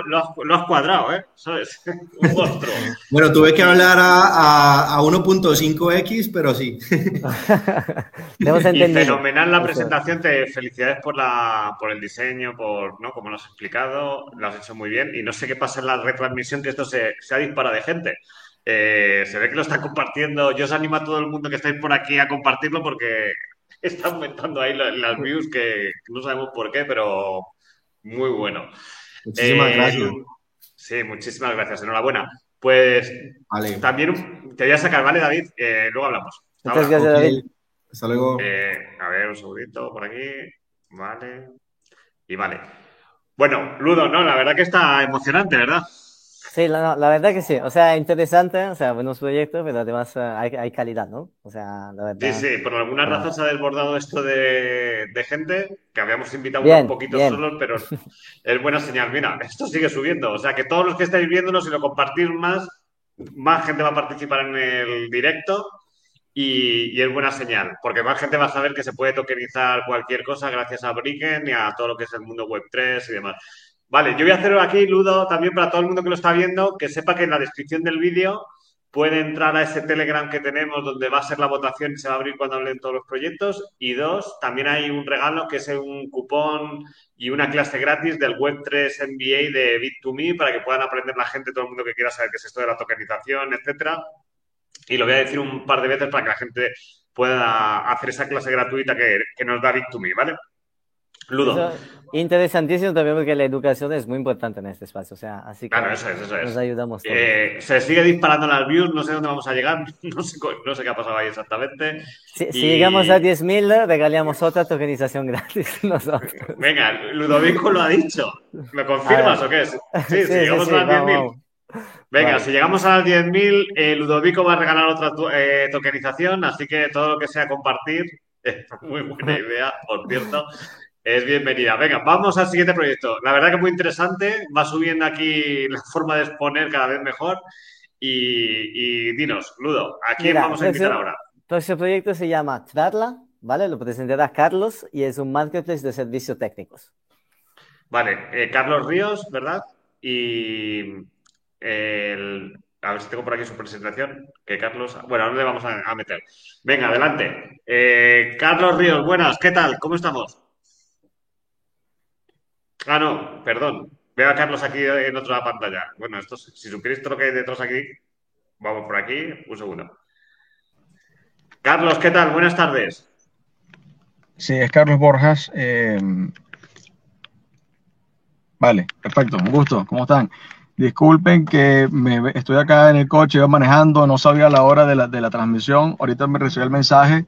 lo has, cuadrado, ¿eh? ¿Sabes? Un monstruo. bueno, tuve que hablar a, a, 1.5x, pero sí. y fenomenal la presentación, te felicidades por, la, por el diseño, por ¿no? como lo has explicado, lo has hecho muy bien. Y no sé qué pasa en la retransmisión, que esto se, se ha disparado de gente. Eh, se ve que lo está compartiendo. Yo os animo a todo el mundo que estáis por aquí a compartirlo porque está aumentando ahí las, views que, no sabemos por qué, pero muy bueno. Muchísimas eh, gracias. Sí, muchísimas gracias. Enhorabuena. Pues también te voy a sacar, ¿vale, David? Eh, luego hablamos. Muchas gracias, David. Hasta luego. Eh, a ver, un segundito por aquí. Vale. Y vale. Bueno, Ludo, no, la verdad que está emocionante, ¿verdad? Sí, la, la, verdad que sí. O sea, interesante, o sea, buenos proyectos, pero además eh, hay, hay calidad, ¿no? O sea, la verdad. Sí, sí, por alguna razón se ha desbordado esto de, de gente que habíamos invitado un poquito solos, pero es buena señal. Mira, esto sigue subiendo. O sea, que todos los que estáis viéndolo, si lo compartís más, más gente va a participar en el directo y, y, es buena señal, porque más gente va a saber que se puede tokenizar cualquier cosa gracias a Bricken y a todo lo que es el mundo web 3 y demás. Vale, yo voy a hacer aquí, Ludo, también para todo el mundo que lo está viendo, que sepa que en la descripción del vídeo puede entrar a ese Telegram que tenemos donde va a ser la votación y se va a abrir cuando hablen todos los proyectos. Y dos, también hay un regalo que es un cupón y una clase gratis del Web3 MBA de Bit2Me para que puedan aprender la gente, todo el mundo que quiera saber qué es esto de la tokenización, etcétera. Y lo voy a decir un par de veces para que la gente pueda hacer esa clase gratuita que, que nos da Bit2Me, ¿vale? Ludo. interesantísimo también porque la educación es muy importante en este espacio. O sea, así que claro, eso es, eso es. nos ayudamos todos. Eh, se sigue disparando las views, no sé dónde vamos a llegar, no sé, no sé qué ha pasado ahí exactamente. Si, llegamos a 10.000, regalamos otra tokenización gratis nosotros. Venga, Ludovico lo ha dicho. ¿Me confirmas o qué es? Sí, sí, si llegamos a 10.000. Venga, si llegamos a las 10.000, eh, Ludovico va a regalar otra eh, tokenización, así que todo lo que sea compartir es muy buena idea, por cierto. Es bienvenida. Venga, vamos al siguiente proyecto. La verdad que muy interesante. Va subiendo aquí la forma de exponer cada vez mejor. Y, dinos, Ludo, ¿a quién vamos a invitar ahora? Ese proyecto se llama Trarla, ¿vale? Lo presentará Carlos y es un marketplace de servicios técnicos. Vale, eh, Carlos Ríos, ¿verdad? Y a ver si tengo por aquí su presentación. Que Carlos. Bueno, ahora le vamos a, meter. Venga, adelante. Eh, Carlos Ríos, buenas, ¿qué tal? ¿Cómo estamos? Ah, no, perdón. Veo a Carlos aquí en otra pantalla. Bueno, esto, si supierais todo que hay detrás aquí, vamos por aquí, un segundo. Carlos, ¿qué tal? Buenas tardes. Sí, es Carlos Borjas. Eh, vale, perfecto, un gusto. ¿Cómo están? Disculpen que me, estoy acá en el coche, iba manejando, no sabía la hora de la, de la transmisión. Ahorita me recibí el mensaje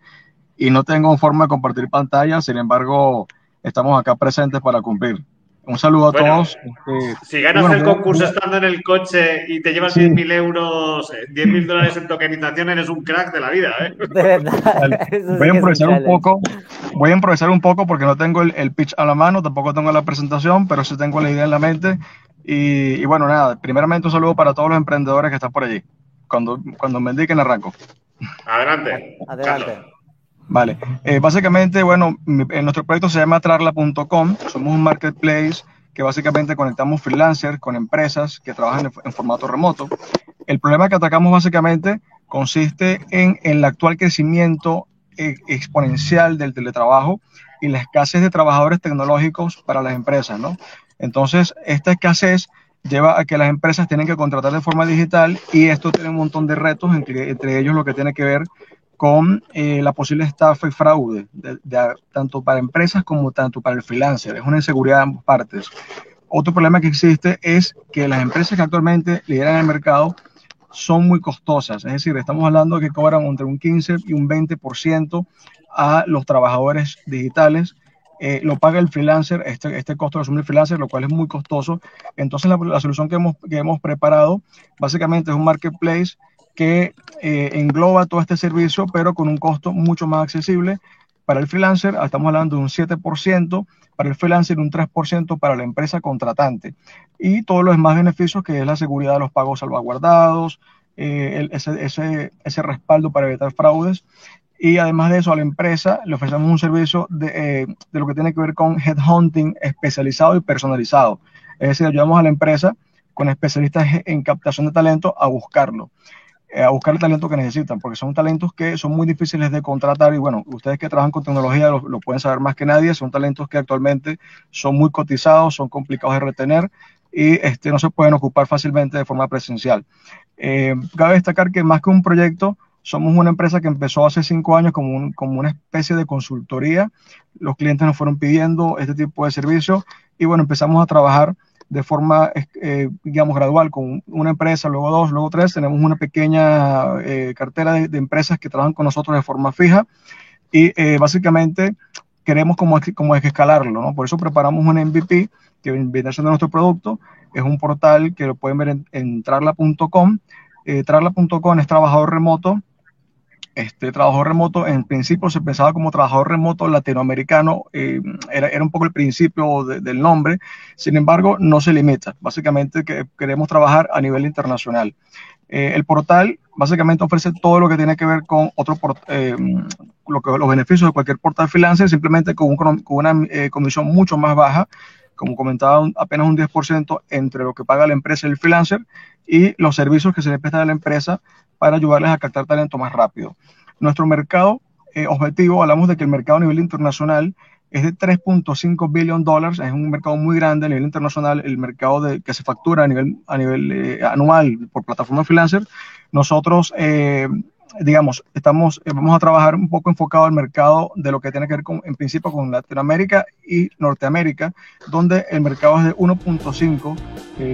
y no tengo forma de compartir pantalla, sin embargo, estamos acá presentes para cumplir. Un saludo a todos. Este, si ganas el concurso estando en el coche y te llevas 10.000 euros, 10.000 eh, dólares en tokenización, eres un crack de la vida. ¿eh? De verdad. Voy a improvisar un poco. Voy a improvisar un poco porque no tengo el, pitch a la mano, tampoco tengo la presentación, pero sí tengo la idea en la mente. Y, bueno, nada, primeramente un saludo para todos los emprendedores que están por allí. Cuando, cuando me indiquen, arranco. Adelante. Adelante. Vale, eh, básicamente, bueno, nuestro proyecto se llama trarla.com, somos un marketplace que básicamente conectamos freelancers con empresas que trabajan en, formato remoto. El problema que atacamos básicamente consiste en, el actual crecimiento eh, exponencial del teletrabajo y la escasez de trabajadores tecnológicos para las empresas, ¿no? Entonces, esta escasez lleva a que las empresas tienen que contratar de forma digital y esto tiene un montón de retos, entre, entre ellos lo que tiene que ver con eh, la posible estafa y fraude, tanto para empresas como tanto para el freelancer. Es una inseguridad de ambas partes. Otro problema que existe es que las empresas que actualmente lideran el mercado son muy costosas, es decir, estamos hablando de que cobran entre un 15 y un 20% a los trabajadores digitales. Eh, lo paga el freelancer, este, este costo lo asume el freelancer, lo cual es muy costoso. Entonces, la, la solución que hemos, que hemos preparado básicamente es un marketplace que eh, engloba todo este servicio, pero con un costo mucho más accesible. Para el freelancer, estamos hablando de un 7%, para el freelancer un 3% para la empresa contratante. Y todos los demás beneficios, que es la seguridad de los pagos salvaguardados, eh, ese, ese, ese, respaldo para evitar fraudes. Y además de eso, a la empresa le ofrecemos un servicio de, eh, de lo que tiene que ver con headhunting especializado y personalizado. Es decir, ayudamos a la empresa con especialistas en captación de talento a buscarlo. Eh, a buscar el talento que necesitan, porque son talentos que son muy difíciles de contratar y bueno, ustedes que trabajan con tecnología lo, pueden saber más que nadie, son talentos que actualmente son muy cotizados, son complicados de retener y este, no se pueden ocupar fácilmente de forma presencial. Eh, cabe destacar que más que un proyecto, somos una empresa que empezó hace cinco años como, como una especie de consultoría. Los clientes nos fueron pidiendo este tipo de servicios y bueno, empezamos a trabajar de forma, eh, digamos, gradual con una empresa, luego dos, luego tres. Tenemos una pequeña eh, cartera de, empresas que trabajan con nosotros de forma fija y eh, básicamente queremos como, como escalarlo, ¿no? Por eso preparamos un MVP que viene siendo nuestro producto. Es un portal que lo pueden ver en, en trarla.com. trarla.com es trabajador remoto este trabajador remoto, en principio se pensaba como trabajador remoto latinoamericano, eh, era, era, un poco el principio del nombre, sin embargo, no se limita. Básicamente que queremos trabajar a nivel internacional. Eh, el portal básicamente ofrece todo lo que tiene que ver con otro eh, lo que, los beneficios de cualquier portal freelancer, simplemente con, con una comisión mucho más baja, como comentaba, apenas un 10% entre lo que paga la empresa y el freelancer y los servicios que se le prestan a la empresa para ayudarles a captar talento más rápido. Nuestro mercado eh, objetivo, hablamos de que el mercado a nivel internacional es de 3.5 billion dólares, es un mercado muy grande a nivel internacional, el mercado de, que se factura a nivel, a nivel eh, anual por plataforma freelancer. Nosotros, eh, digamos, estamos, vamos a trabajar un poco enfocado al mercado de lo que tiene que ver con, en principio con Latinoamérica y Norteamérica, donde el mercado es de 1.5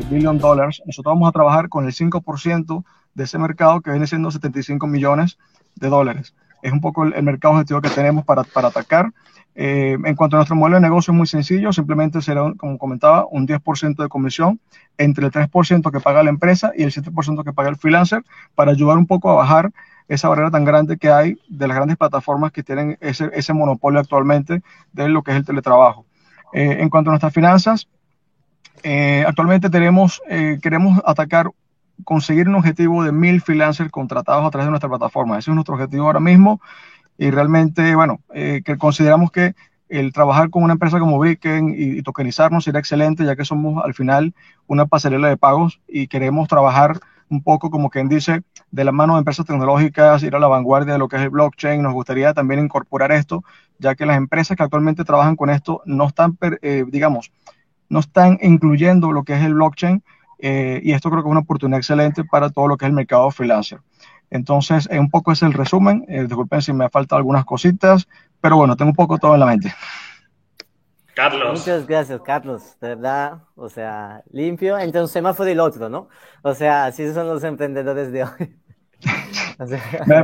billion dólares. Nosotros vamos a trabajar con el 5% de ese mercado que viene siendo 75 millones de dólares. es un poco el, mercado objetivo que tenemos para, para atacar. Eh, en cuanto a nuestro modelo de negocio es muy sencillo, simplemente será, como comentaba, un 10% de comisión entre el 3% que paga la empresa y el 7% que paga el freelancer para ayudar un poco a bajar esa barrera tan grande que hay de las grandes plataformas que tienen ese, ese monopolio actualmente de lo que es el teletrabajo. Eh, en cuanto a nuestras finanzas, eh, actualmente tenemos, queremos atacar conseguir un objetivo de mil freelancers contratados a través de nuestra plataforma. Ese es nuestro objetivo ahora mismo y realmente, bueno, eh, que consideramos que el trabajar con una empresa como Bricken y, tokenizarnos sería excelente, ya que somos al final una pasarela de pagos y queremos trabajar un poco como quien dice, de la mano de empresas tecnológicas, ir a la vanguardia de lo que es el blockchain. Nos gustaría también incorporar esto, ya que las empresas que actualmente trabajan con esto no están, eh, digamos, no están incluyendo lo que es el blockchain eh, y esto creo que es una oportunidad excelente para todo lo que es el mercado freelancer. Entonces, un poco es el resumen. Eh, disculpen si me faltan algunas cositas, pero bueno, tengo un poco todo en la mente. Carlos. Muchas gracias, Carlos. De verdad, o sea, limpio entre un semáforo y el otro, ¿no? O sea, así son los emprendedores de hoy.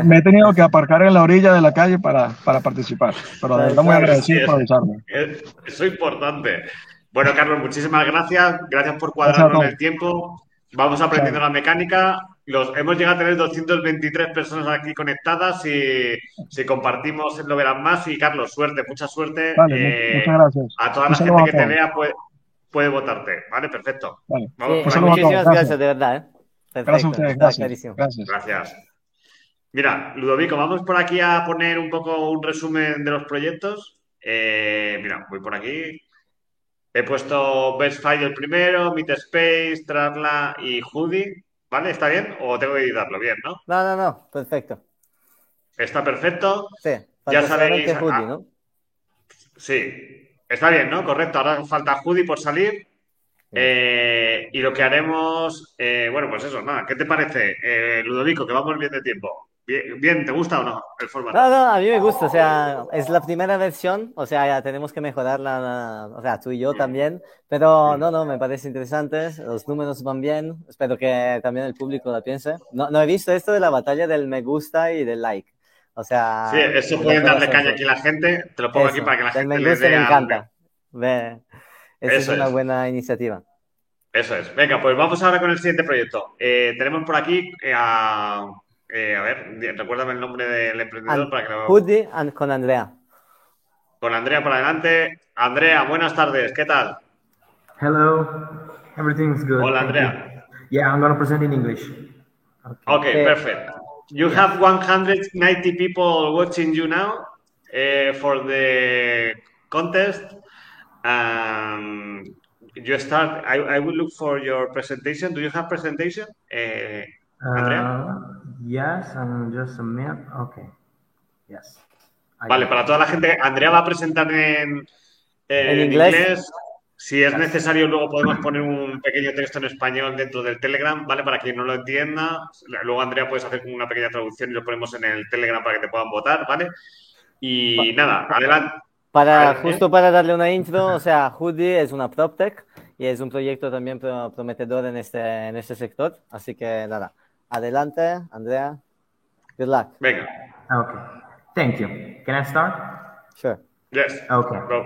Me, he tenido que aparcar en la orilla de la calle para, para participar, pero de verdad muy agradecido por avisarme. Eso es importante. Bueno, Carlos, muchísimas gracias. Gracias por cuadrarnos el tiempo. Vamos aprendiendo la mecánica. Los, hemos llegado a tener 223 personas aquí conectadas y si compartimos lo verán más. Y Carlos, suerte, mucha suerte. Eh, muchas gracias. A toda la gente que te vea puede, puede, votarte. ¿Vale? Perfecto. muchísimas gracias, de verdad. ¿eh? Gracias a ustedes. Gracias. gracias. Mira, Ludovico, vamos por aquí a poner un poco un resumen de los proyectos. Eh, mira, voy por aquí. He puesto Best el primero, Meet Space, Trasla y Hoodie. ¿Vale? ¿Está bien? ¿O tengo que editarlo bien, no? No, no, no. Perfecto. Está perfecto. Sí. Ya sabéis. Hoodie, ¿no? Sí. Está bien, ¿no? Correcto. Ahora falta Hoodie por salir. Eh, y lo que haremos, eh, bueno, pues eso, nada. ¿Qué te parece, eh, Ludovico? Que vamos bien de tiempo. Bien, ¿te gusta o no el formato? No, no, a mí me gusta, o sea, es la primera versión, o sea, ya tenemos que mejorarla, o sea, tú y yo también, pero no, no, me parece interesante, los números van bien, espero que también el público la piense. No, no he visto esto de la batalla del me gusta y del like, o sea... Sí, eso pueden darle caña aquí a la gente, te lo pongo aquí para que la gente me gusta me encanta. Ve, esa es una buena iniciativa. Eso es. Venga, pues vamos ahora con el siguiente proyecto. Eh, tenemos por aquí eh, a eh, a ver, recuérdame el nombre del emprendedor para que lo Hoodie con Andrea. Con Andrea por adelante. Andrea, buenas tardes, ¿qué tal? Hello, everything's good. Hola, Andrea. Yeah, I'm going to present in English. Okay, okay perfect. You have 190 people watching you now for the contest. Um, you start, I, I will look for your presentation. Do you have presentation? Uh, Andrea? Uh, yes, and just a minute. Okay. Yes. vale, para toda la gente, Andrea va a presentar en, en, inglés? Si es necesario, luego podemos poner un pequeño texto en español dentro del Telegram, ¿vale? Para quien no lo entienda. Luego, Andrea, puedes hacer una pequeña traducción y lo ponemos en el Telegram para que te puedan votar, ¿vale? Y nada, adelante. Para, justo para darle una intro, o sea, Hoodie es una PropTech y es un proyecto también prometedor en este, en este sector. Así que nada, Adelante, Andrea. Good luck. Venga. Okay. Thank you. Can I start? Sure. Yes. Okay. Go.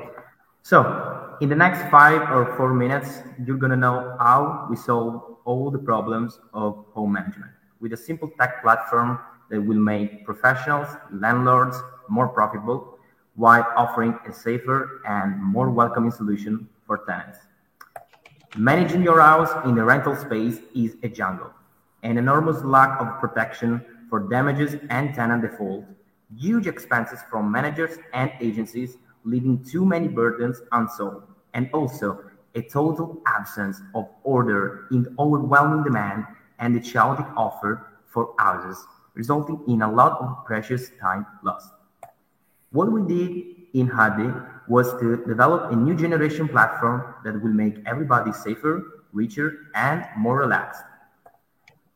So, in the next five or four minutes, you're going to know how we solve all the problems of home management with a simple tech platform that will make professionals, landlords more profitable while offering a safer and more welcoming solution for tenants. Managing your house in the rental space is a jungle an enormous lack of protection for damages and tenant default, huge expenses from managers and agencies, leaving too many burdens unsolved, and also a total absence of order in the overwhelming demand and the chaotic offer for houses, resulting in a lot of precious time lost. What we did in Hadi was to develop a new generation platform that will make everybody safer, richer, and more relaxed.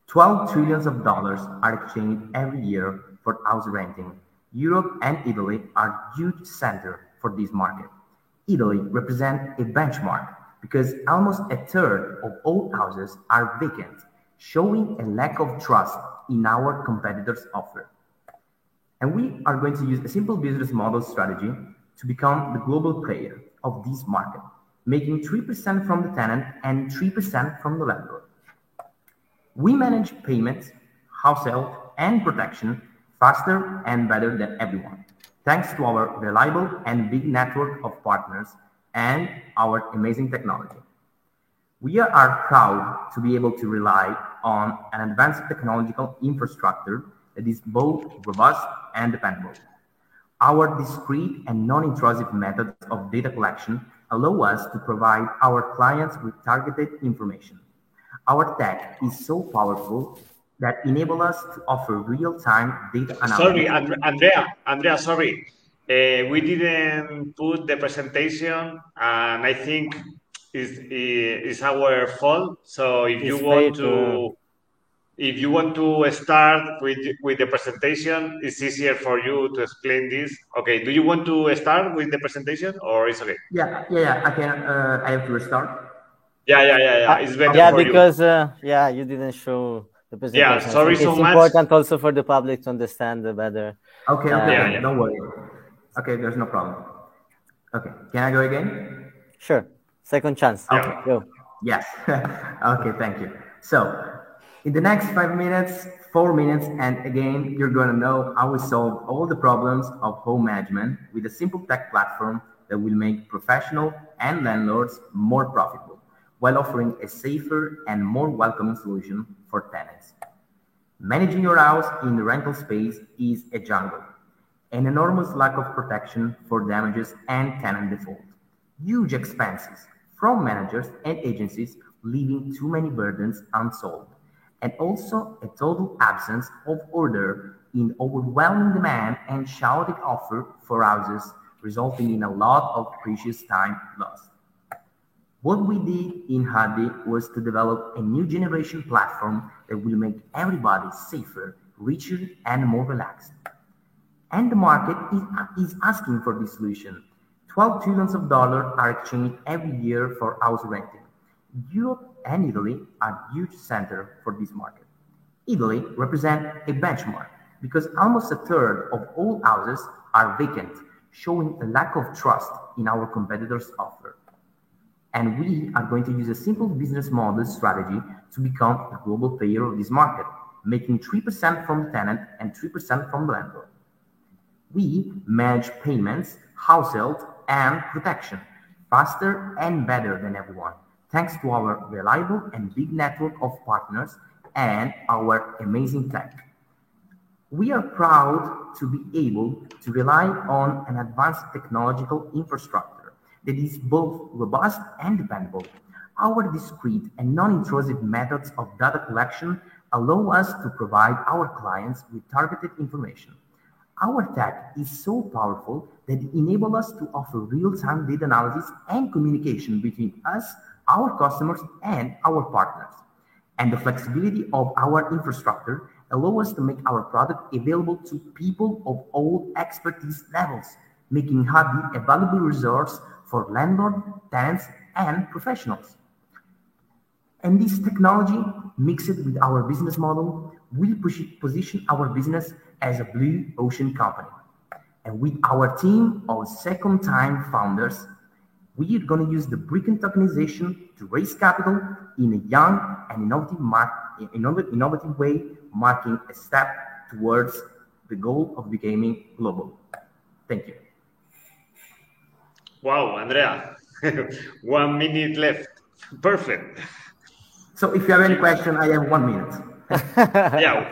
12 trillions of dollars are exchanged every year for house renting. Europe and Italy are huge center for this market. Italy represents a benchmark because almost a third of all houses are vacant, showing a lack of trust in our competitors' offer. And we are going to use a simple business model strategy to become the global player of this market, making 3% from the tenant and 3% from the landlord. We manage payments, house help, and protection faster and better than everyone, thanks to our reliable and big network of partners and our amazing technology. We are proud to be able to rely on an advanced technological infrastructure that is both robust and dependable. Our discrete and non-intrusive methods of data collection allow us to provide our clients with targeted information. Our tech is so powerful that enable us to offer real-time data analysis. Sorry, Andrea, Andrea, sorry. Uh, we didn't put the presentation, and I think it's, it's our fault. So if it's you want to, if you want to start with with the presentation, it's easier for you to explain this. Okay, do you want to start with the presentation, or it's okay? Yeah, yeah, yeah. I can. Uh, I have to restart. Yeah, yeah, yeah, yeah. It's better yeah, for because you. uh, yeah, you didn't show the presentation. Yeah, sorry it's so it's much. important also for the public to understand the better. Okay, okay, Uh, Yeah, yeah. don't worry. Okay, there's no problem. Okay, can I go again? Sure. Second chance. Yeah. Go. Yes. okay, thank you. So, in the next five minutes, four minutes, and again, you're going to know how we solve all the problems of home management with a simple tech platform that will make professional and landlords more profitable while offering a safer and more welcoming solution for tenants. Managing your house in the rental space is a jungle, an enormous lack of protection for damages and tenant default, huge expenses from managers and agencies, leaving too many burdens unsolved, and also a total absence of order in overwhelming demand and chaotic offer for houses, resulting in a lot of precious time lost. What we did in Hadi was to develop a new generation platform that will make everybody safer, richer, and more relaxed. And the market is, is asking for this solution. 12 trillions of dollars are exchanged every year for house renting. Europe and Italy are huge center for this market. Italy represent a benchmark because almost a third of all houses are vacant, showing a lack of trust in our competitors' offer. And we are going to use a simple business model strategy to become a global player of this market, making 3% from the tenant and 3% from the landlord. We manage payments, house help, and protection faster and better than everyone, thanks to our reliable and big network of partners and our amazing tech. We are proud to be able to rely on an advanced technological infrastructure that is both robust and dependable. Our discrete and non-intrusive methods of data collection allow us to provide our clients with targeted information. Our tech is so powerful that it enables us to offer real-time data analysis and communication between us, our customers, and our partners. And the flexibility of our infrastructure allow us to make our product available to people of all expertise levels, making Hubby a valuable resource for landlords, tenants, and professionals. And this technology, mixed with our business model, will position our business as a blue ocean company. And with our team of second time founders, we are going to use the Bricken tokenization to raise capital in a young and innovative, mark, innovative way, marking a step towards the goal of becoming global. Thank you. Wow, Andrea, one minute left. Perfect. So if you have any question, I have one minute. yeah.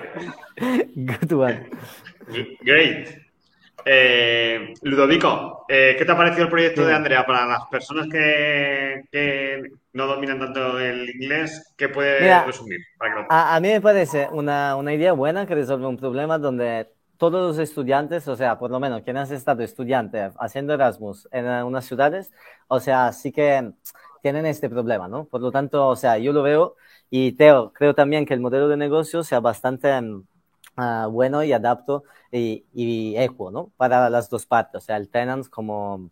Good one. Great. Eh, Ludovico, eh, ¿qué te ha parecido el proyecto Sí. de Andrea para las personas que, que no dominan tanto el inglés? ¿Qué puede Mira, resumir? Para que lo- A, a mí me parece una, una idea buena que resuelve un problema donde todos los estudiantes, o sea, por lo menos quienes han estado estudiante haciendo Erasmus en unas ciudades, o sea, sí que tienen este problema, ¿no? Por lo tanto, o sea, yo lo veo y Teo, creo también que el modelo de negocio sea bastante mm, ah, bueno y adapto y, y equo, ¿no? Para las dos partes, o sea, el tenant como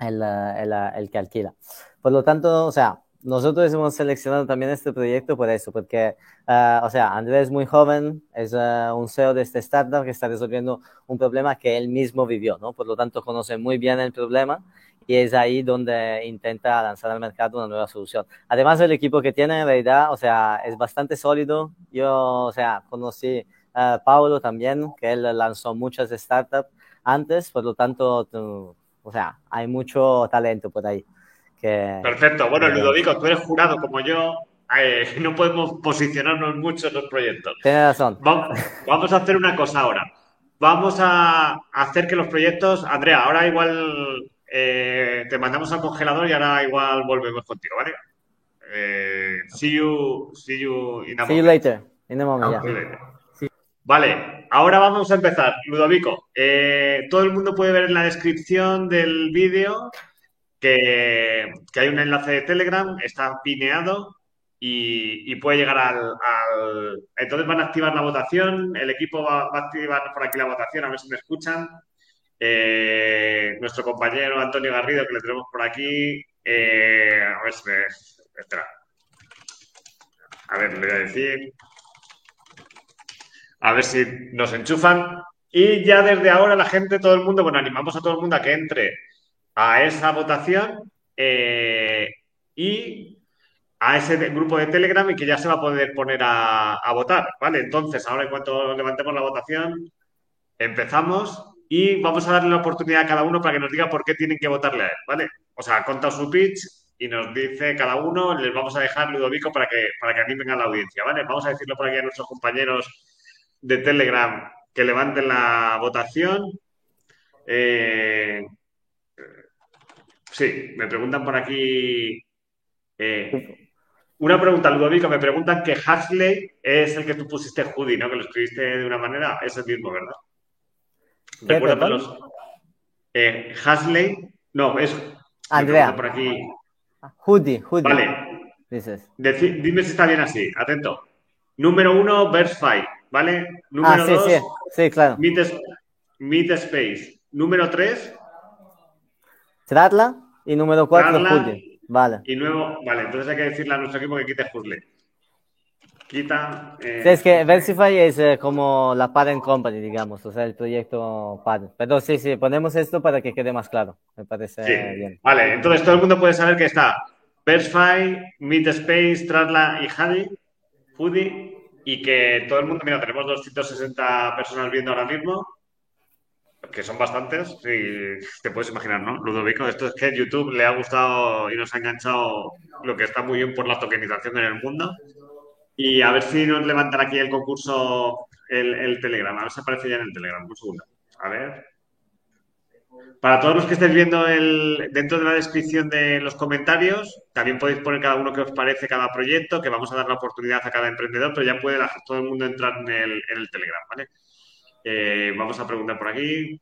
el, eh, el, eh, el que alquila. Por lo tanto, o sea, nosotros hemos seleccionado también este proyecto por eso, porque, uh, o sea, Andrés es muy joven, es uh, un CEO de este startup que está resolviendo un problema que él mismo vivió, ¿no? Por lo tanto, conoce muy bien el problema y es ahí donde intenta lanzar al mercado una nueva solución. Además, el equipo que tiene, en realidad, o sea, es bastante sólido. Yo, o sea, conocí a Paulo también, que él lanzó muchas startups antes, por lo tanto, o sea, hay mucho talento por ahí. Perfecto. Bueno, Ludovico, tú eres jurado como yo. Eh, no podemos posicionarnos mucho en los proyectos. Tienes razón. Vamos, a hacer una cosa ahora. Vamos a hacer que los proyectos. Andrea, ahora igual eh, te mandamos al congelador y ahora igual volvemos contigo, ¿vale? Eh, see you, see you in a See you later. In a moment, Vale, ahora vamos a empezar. Ludovico, todo el mundo puede ver en la descripción del vídeo que, hay un enlace de Telegram, está pineado y, puede llegar al, Entonces van a activar la votación, el equipo va, a activar por aquí la votación, a ver si me escuchan. Eh, nuestro compañero Antonio Garrido, que le tenemos por aquí. Eh, a ver si. Espera. A ver, le voy a decir. A ver si nos enchufan. Y ya desde ahora la gente, todo el mundo, bueno, animamos a todo el mundo a que entre a esa votación eh, y a ese grupo de Telegram y que ya se va a poder poner a, votar, ¿vale? Entonces, ahora en cuanto levantemos la votación, empezamos y vamos a darle la oportunidad a cada uno para que nos diga por qué tienen que votarle a él, ¿vale? O sea, ha contado su pitch y nos dice cada uno, les vamos a dejar Ludovico para que, para que animen a la audiencia, ¿vale? Vamos a decirlo por aquí a nuestros compañeros de Telegram que levanten la votación. Eh, Sí, me preguntan por aquí. Eh, una pregunta, Ludovico, me preguntan que Hasley es el que tú pusiste Judy, ¿no? Que lo escribiste de una manera, es el mismo, ¿verdad? Recuerda los. Eh, Hasley, no, es. Andrea. Por aquí. Hoodie, Hoodie. Vale. Dices. dime si está bien así, atento. Número uno, Verse ¿vale? Número ah, sí, dos, sí, sí, claro. Meet, Space. Número tres. Tratla. Y número 4, Hurley. Vale. Y nuevo, vale, entonces hay que decirle a nuestro equipo que quite Hurley. Quita. Eh, sí, es que Versify es eh, como la parent company, digamos, o sea, el proyecto parent. Pero sí, sí, ponemos esto para que quede más claro. Me parece bien. Vale, entonces todo el mundo puede saber que está Versify, Meetspace, Tratla y Hadi, Hudi, y que todo el mundo, mira, tenemos 260 personas viendo ahora mismo que son bastantes, y te puedes imaginar, ¿no? Ludovico, esto es que YouTube le ha gustado y nos ha enganchado lo que está muy bien por la tokenización en el mundo. Y a ver si nos levantan aquí el concurso, el, Telegram. A ver si aparece ya en el Telegram. Un segundo. A ver. Para todos los que estéis viendo el, dentro de la descripción de los comentarios, también podéis poner cada uno que os parece cada proyecto, que vamos a dar la oportunidad a cada emprendedor, pero ya puede todo el mundo entrar en el, en el Telegram, ¿vale? Eh, vamos a preguntar por aquí.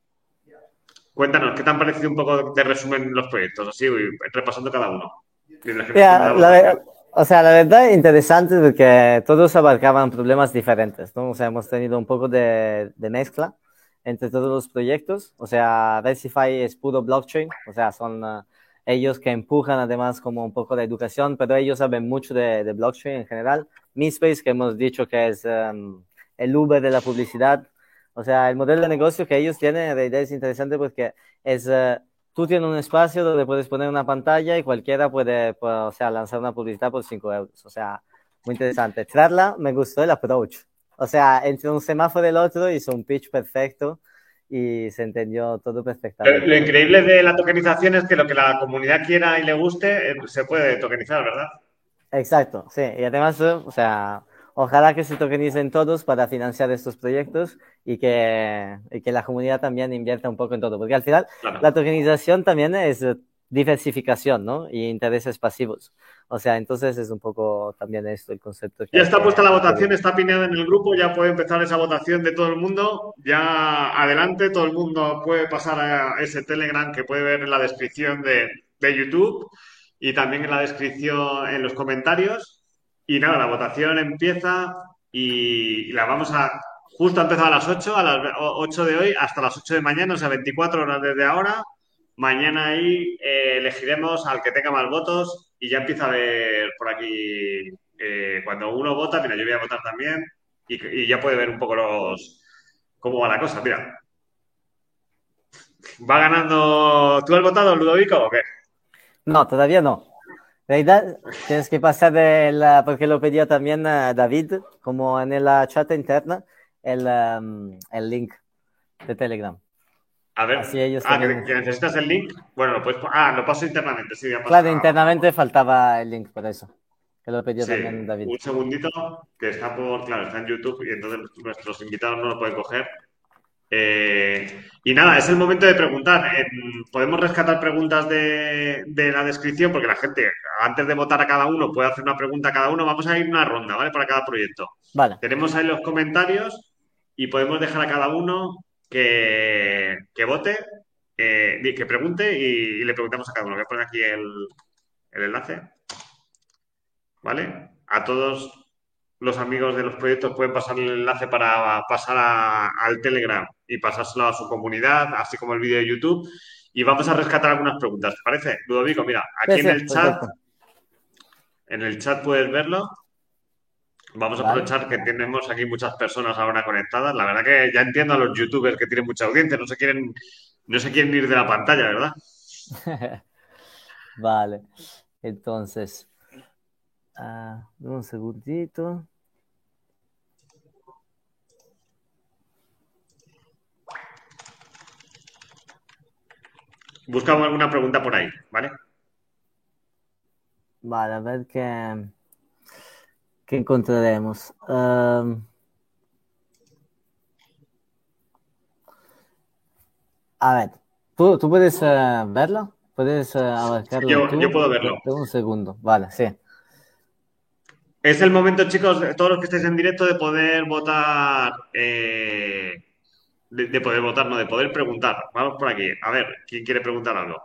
Cuéntanos, ¿qué te han parecido un poco de resumen los proyectos? Así, repasando cada uno. o sea, la verdad interesante porque todos abarcaban problemas diferentes, ¿no? O sea, hemos tenido un poco de, mezcla entre todos los proyectos. O sea, Versify es puro blockchain, o sea, son uh, ellos que empujan además como un poco de educación, pero ellos saben mucho de, blockchain en general. MiSpace, que hemos dicho que es um, el Uber de la publicidad, o sea, el modelo de negocio que ellos tienen en realidad es interesante porque es, uh, tú tienes un espacio donde puedes poner una pantalla y cualquiera puede, o sea, lanzar una publicidad por 5 euros. O sea, muy interesante. Trarla, me gustó el approach. O sea, entre un semáforo y el otro hizo un pitch perfecto y se entendió todo perfectamente. Lo, increíble de la tokenización es que lo que la comunidad quiera y le guste eh, se puede tokenizar, ¿verdad? Exacto, sí. Y además, o sea, ojalá que se tokenicen todos para financiar estos proyectos y que, y que la comunidad también invierta un poco en todo, porque al final la tokenización también es diversificación, ¿no? Y intereses pasivos. O sea, entonces es un poco también esto el concepto. ya está puesta la votación, está pineada en el grupo, ya puede empezar esa votación de todo el mundo. Ya adelante, todo el mundo puede pasar a ese Telegram que puede ver en la descripción de, de YouTube y también en la descripción en los comentarios. Y nada, la votación empieza y la vamos a. Justo ha empezado a las 8, a las 8 de hoy, hasta las 8 de mañana, o sea, 24 horas desde ahora. mañana ahí eh, elegiremos al que tenga más votos y ya empieza a ver por aquí, eh, cuando uno vota, mira, yo voy a votar también y, ya puede ver un poco los cómo va la cosa, mira. ¿Va ganando? ¿Tú has votado, Ludovico, o qué? No, todavía no. En realidad, tienes que pasar de la, porque lo pedía también David, como en la chat interna, el, um, el link de Telegram. A ver, ah, que, necesitas el link. Bueno, pues, ah, lo paso internamente, sí. Claro, internamente faltaba el link por eso. Que lo pidió también David. Un segundito, que está por, claro, está en YouTube y entonces nuestros invitados no lo pueden coger. Eh, y nada, es el momento de preguntar. podemos rescatar preguntas de, de, la descripción porque la gente, antes de votar a cada uno, puede hacer una pregunta a cada uno. Vamos a ir una ronda, ¿vale? Para cada proyecto. Vale. Tenemos ahí los comentarios y podemos dejar a cada uno que, que vote, eh, que pregunte y, le preguntamos a cada uno. Voy a poner aquí el, enlace. ¿Vale? A todos los amigos de los proyectos pueden pasar el enlace para pasar al Telegram y pasárselo a su comunidad, así como el vídeo de YouTube. Y vamos a rescatar algunas preguntas. ¿Te parece? Ludovico, mira, aquí en el chat, en el chat puedes verlo. Vamos a aprovechar que tenemos aquí muchas personas ahora conectadas. La verdad que ya entiendo a los youtubers que tienen mucha audiencia, no se quieren, no se quieren ir de la pantalla, ¿verdad? vale. Entonces, uh, un segundito. Buscamos alguna pregunta por ahí, ¿vale? Vale, a ver qué. ¿Qué encontraremos? a ver, ¿tú, tú puedes eh, verlo? ¿Puedes uh, abarcarlo? Yo, yo puedo verlo. Un segundo, vale, sí. Es el momento, chicos, todos los que estéis en directo, de poder votar. Eh, de, de, poder votar, no, de poder preguntar. Vamos por aquí. A ver, ¿quién quiere preguntar algo?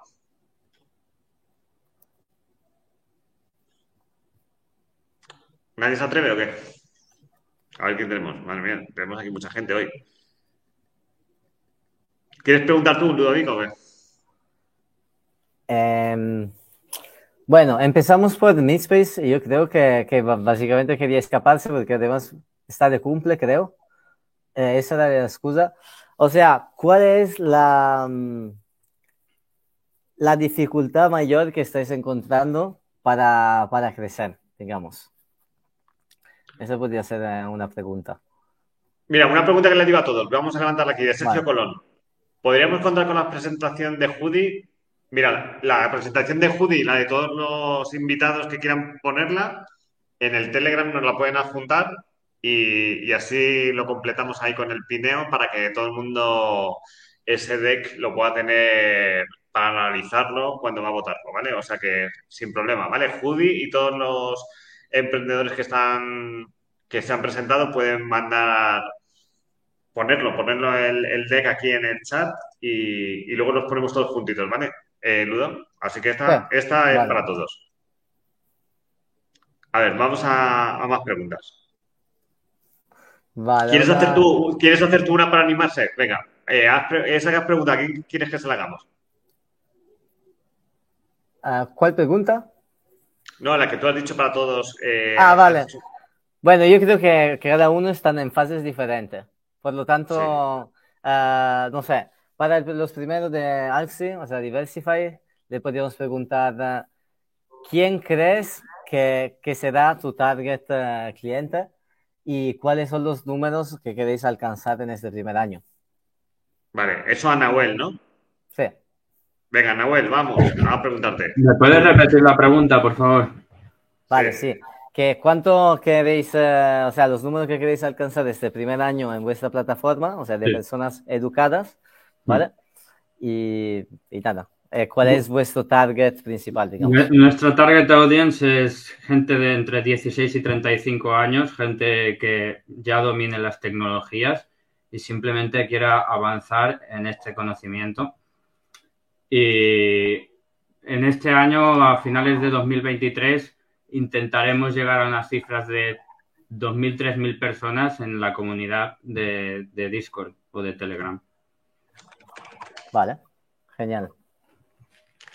¿Nadie se atreve o qué? A ver quién tenemos. Madre mía, tenemos aquí mucha gente hoy. ¿Quieres preguntar tú, Ludovico, o? Em, bueno, empezamos por Meetspace. Yo creo que, que, básicamente quería escaparse porque además está de cumple, creo. Eh, esa era la excusa. O sea, ¿cuál es la, mm, la dificultad mayor que estáis encontrando para, para crecer, digamos? Esa podría ser eh, una pregunta. Mira, una pregunta que le digo a todos. Vamos a levantarla aquí, de Sergio Colón. ¿Podríamos contar con la presentación de Judy? Mira, la presentación de Judy, la de todos los invitados que quieran ponerla, en el Telegram nos la pueden adjuntar y, y, así lo completamos ahí con el pineo para que todo el mundo ese deck lo pueda tener para analizarlo cuando va a votarlo, ¿vale? O sea que sin problema, ¿vale? Judy y todos los emprendedores que están que se han presentado pueden mandar ponerlo, ponerlo el, el deck aquí en el chat y, luego los ponemos todos juntitos, ¿vale? Eh, Ludo, así que esta, esta es para todos. A ver, vamos a, más preguntas. Vale, ¿Quieres, hacer tú, ¿Quieres hacer tú una para animarse? Venga, eh, esa que has preguntado, ¿quién quieres que se la hagamos? Ah, ¿Cuál pregunta? No, la que tú has dicho para todos. Eh, ah, vale. Bueno, yo creo que, cada uno está en fases diferentes. Por lo tanto, ah, no sé, para los primeros de Alxi, o sea, Diversify, le podríamos preguntar, ah, ¿quién crees que, que será tu target ah, cliente y cuáles son los números que queréis alcanzar en este primer año? Vale, eso a Nahuel, ¿no? Sí. Venga, Nahuel, vamos a preguntarte. ¿Me puedes repetir la pregunta, por favor? Vale, sí. ¿Que ¿Cuánto queréis, eh, o sea, los números que queréis alcanzar este primer año en vuestra plataforma, o sea, de personas educadas, ¿vale? Mm. Y, y, nada, eh, ¿cuál es vuestro target principal, digamos? Nuestro target audience es gente de entre 16 y 35 años, gente que ya domine las tecnologías y simplemente quiera avanzar en este conocimiento y en este año, a finales de 2023, intentaremos llegar a unas cifras de 2.000, 3.000 personas en la comunidad de, Discord o de Telegram. Vale, genial.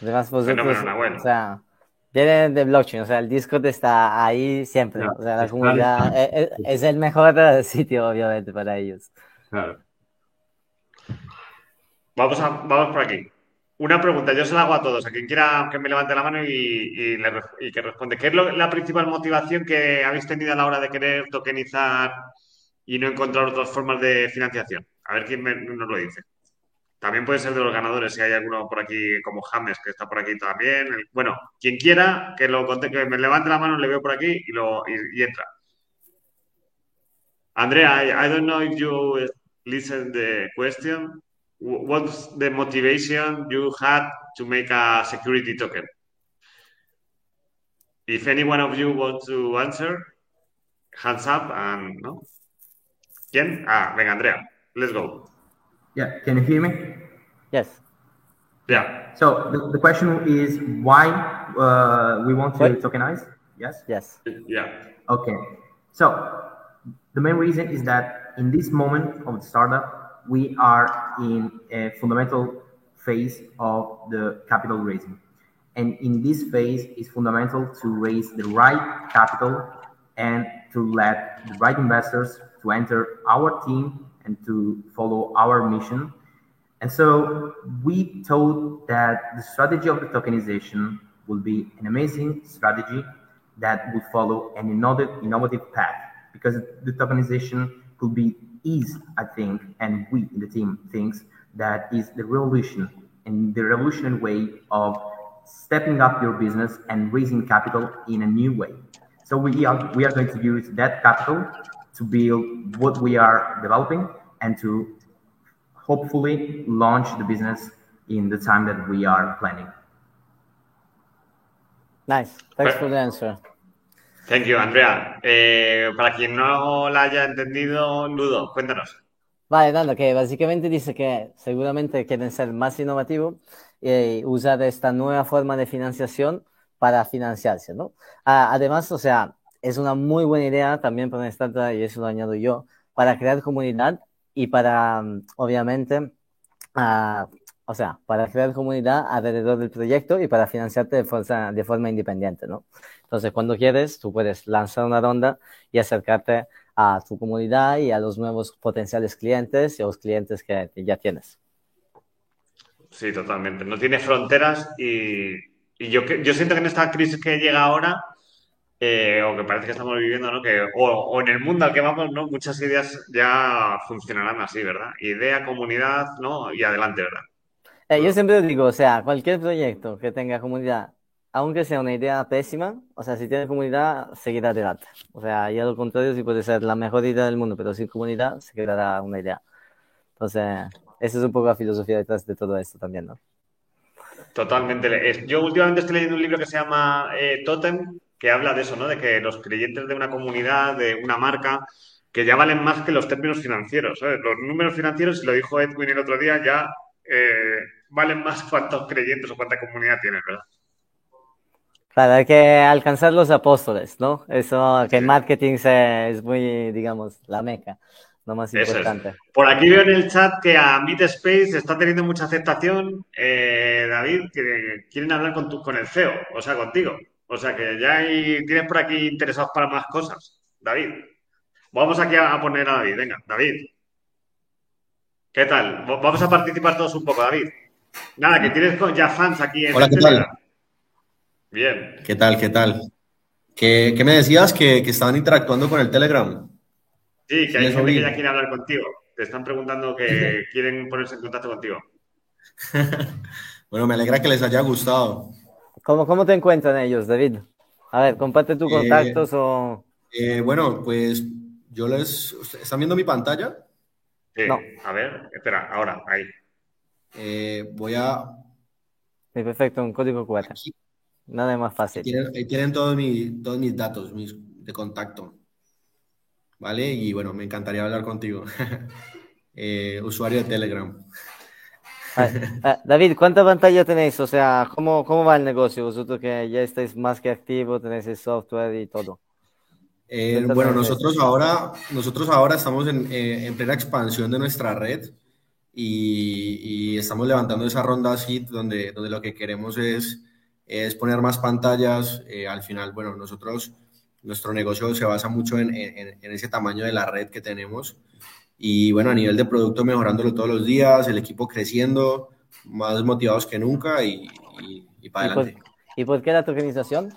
Además, vosotros, o sea, vienen de blockchain, o sea, el Discord está ahí siempre. o sea, la comunidad es, el mejor sitio, obviamente, para ellos. Claro. Vamos, a, vamos por aquí. Una pregunta, yo se la hago a todos, a quien quiera que me levante la mano y, que responde. ¿Qué es la principal motivación que habéis tenido a la hora de querer tokenizar y no encontrar otras formas de financiación? A ver quién nos lo dice. También puede ser de los ganadores, si hay alguno por aquí como James, que está por aquí también. Bueno, quien quiera que lo que me levante la mano, le veo por aquí y, lo, y, entra. Andrea, I, I, don't know if you listen the question. What's the motivation you had to make a security token? If any one of you wants to answer, hands up and no. ¿Quién? Ah, venga, Andrea. Let's go. Yeah, can you hear me? Yes. Yeah. So the, the question is why uh, we want to what? tokenize? Yes. Yes. Yeah. Okay. So the main reason is that in this moment of the startup, we are in a fundamental phase of the capital raising. And in this phase, it's fundamental to raise the right capital and to let the right investors to enter our team and to follow our mission. And so we thought that the strategy of the tokenization will be an amazing strategy that would follow an innovative path because the tokenization could be is, I think, and we in the team thinks that is the revolution and the revolutionary way of stepping up your business and raising capital in a new way. So we are we are going to use that capital to build what we are developing and to hopefully launch the business in the time that we are planning. Nice. Thanks for the answer. Thank you, Andrea. Eh, para quien no la haya entendido, Ludo, cuéntanos. Vale, nada, que básicamente dice que seguramente quieren ser más innovativos y usar esta nueva forma de financiación para financiarse, ¿no? además, o sea, es una muy buena idea también para esta y eso lo añado yo, para crear comunidad y para, obviamente, o sea, para crear comunidad alrededor del proyecto y para financiarte de, de forma independiente, ¿no? Entonces, cuando quieres, tú puedes lanzar una ronda y acercarte a tu comunidad y a los nuevos potenciales clientes y a los clientes que, ya tienes. Sí, totalmente. No tiene fronteras y, yo, yo siento que en esta crisis que llega ahora, eh, o que parece que estamos viviendo, ¿no? Que, o, en el mundo al que vamos, ¿no? Muchas ideas ya funcionarán así, ¿verdad? Idea, comunidad, ¿no? Y adelante, ¿verdad? Eh, yo siempre digo, o sea, cualquier proyecto que tenga comunidad aunque sea una idea pésima, o sea, si tiene comunidad, seguirá adelante. O sea, y al contrario, si puede ser la mejor idea del mundo, pero sin comunidad, se quedará una idea. Entonces, esa es un poco la filosofía detrás de todo esto también, ¿no? Totalmente. Yo últimamente estoy leyendo un libro que se llama eh, Totem, que habla de eso, ¿no? De que los creyentes de una comunidad, de una marca, que ya valen más que los términos financieros. Los números financieros, y lo dijo Edwin el otro día, ya eh, valen más cuántos creyentes o cuánta comunidad tienes, ¿verdad? Para que alcanzar los apóstoles, ¿no? Eso que marketing es muy, digamos, la meca, lo más importante. Por aquí veo en el chat que a Meetspace está teniendo mucha aceptación, eh, David, que quieren hablar con, tu, con el CEO, o sea, contigo. O sea, que ya hay, tienes por aquí interesados para más cosas, David. Vamos aquí a, poner a David, venga, David. ¿Qué tal? Vamos a participar todos un poco, David. Nada, que tienes ya fans aquí en Hola, ¿qué tal? Bien. ¿Qué tal? ¿Qué tal? ¿Qué, me decías? Que, estaban interactuando con el Telegram. Sí, que hay gente que ya quiere hablar contigo. Te están preguntando que quieren ponerse en contacto contigo. bueno, me alegra que les haya gustado. ¿Cómo, cómo te encuentran ellos, David? A ver, comparte tus eh, contactos o... Eh, bueno, pues yo les... ¿Están viendo mi pantalla? Sí. No. A ver, espera, ahora, ahí. Eh, voy a... Sí, perfecto, un código QR. Nada más fácil. Ahí tienen, todos, mis, todos mis datos de contacto. ¿Vale? Y bueno, me encantaría hablar contigo. Eh, usuario de Telegram. Ah, ah, David, ¿cuánta pantalla tenéis? O sea, ¿cómo, ¿cómo va el negocio? Vosotros que ya estáis más que activos, tenéis el software y todo. Eh, bueno, nosotros ahora, nosotros ahora estamos en, eh, en, plena expansión de nuestra red y, estamos levantando esa ronda así donde, donde lo que queremos es, es poner más pantallas. Eh, al final, bueno, nosotros, nuestro negocio se basa mucho en, en, ese tamaño de la red que tenemos y bueno, a nivel de producto mejorándolo todos los días, el equipo creciendo, más motivados que nunca y, y, para adelante. ¿Y por qué la tokenización?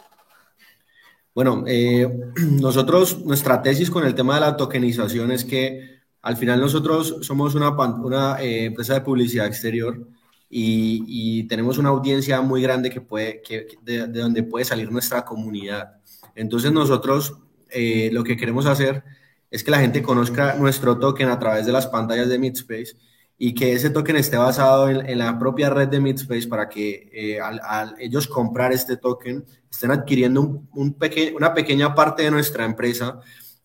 Bueno, eh, nosotros, nuestra tesis con el tema de la tokenización es que al final nosotros somos una, una eh, empresa de publicidad exterior y, tenemos una audiencia muy grande que puede, de, donde puede salir nuestra comunidad. Entonces nosotros eh, lo que queremos hacer es que la gente conozca nuestro token a través de las pantallas de Midspace y que ese token esté basado en, la propia red de Midspace para que eh, al, ellos comprar este token estén adquiriendo un, un una pequeña parte de nuestra empresa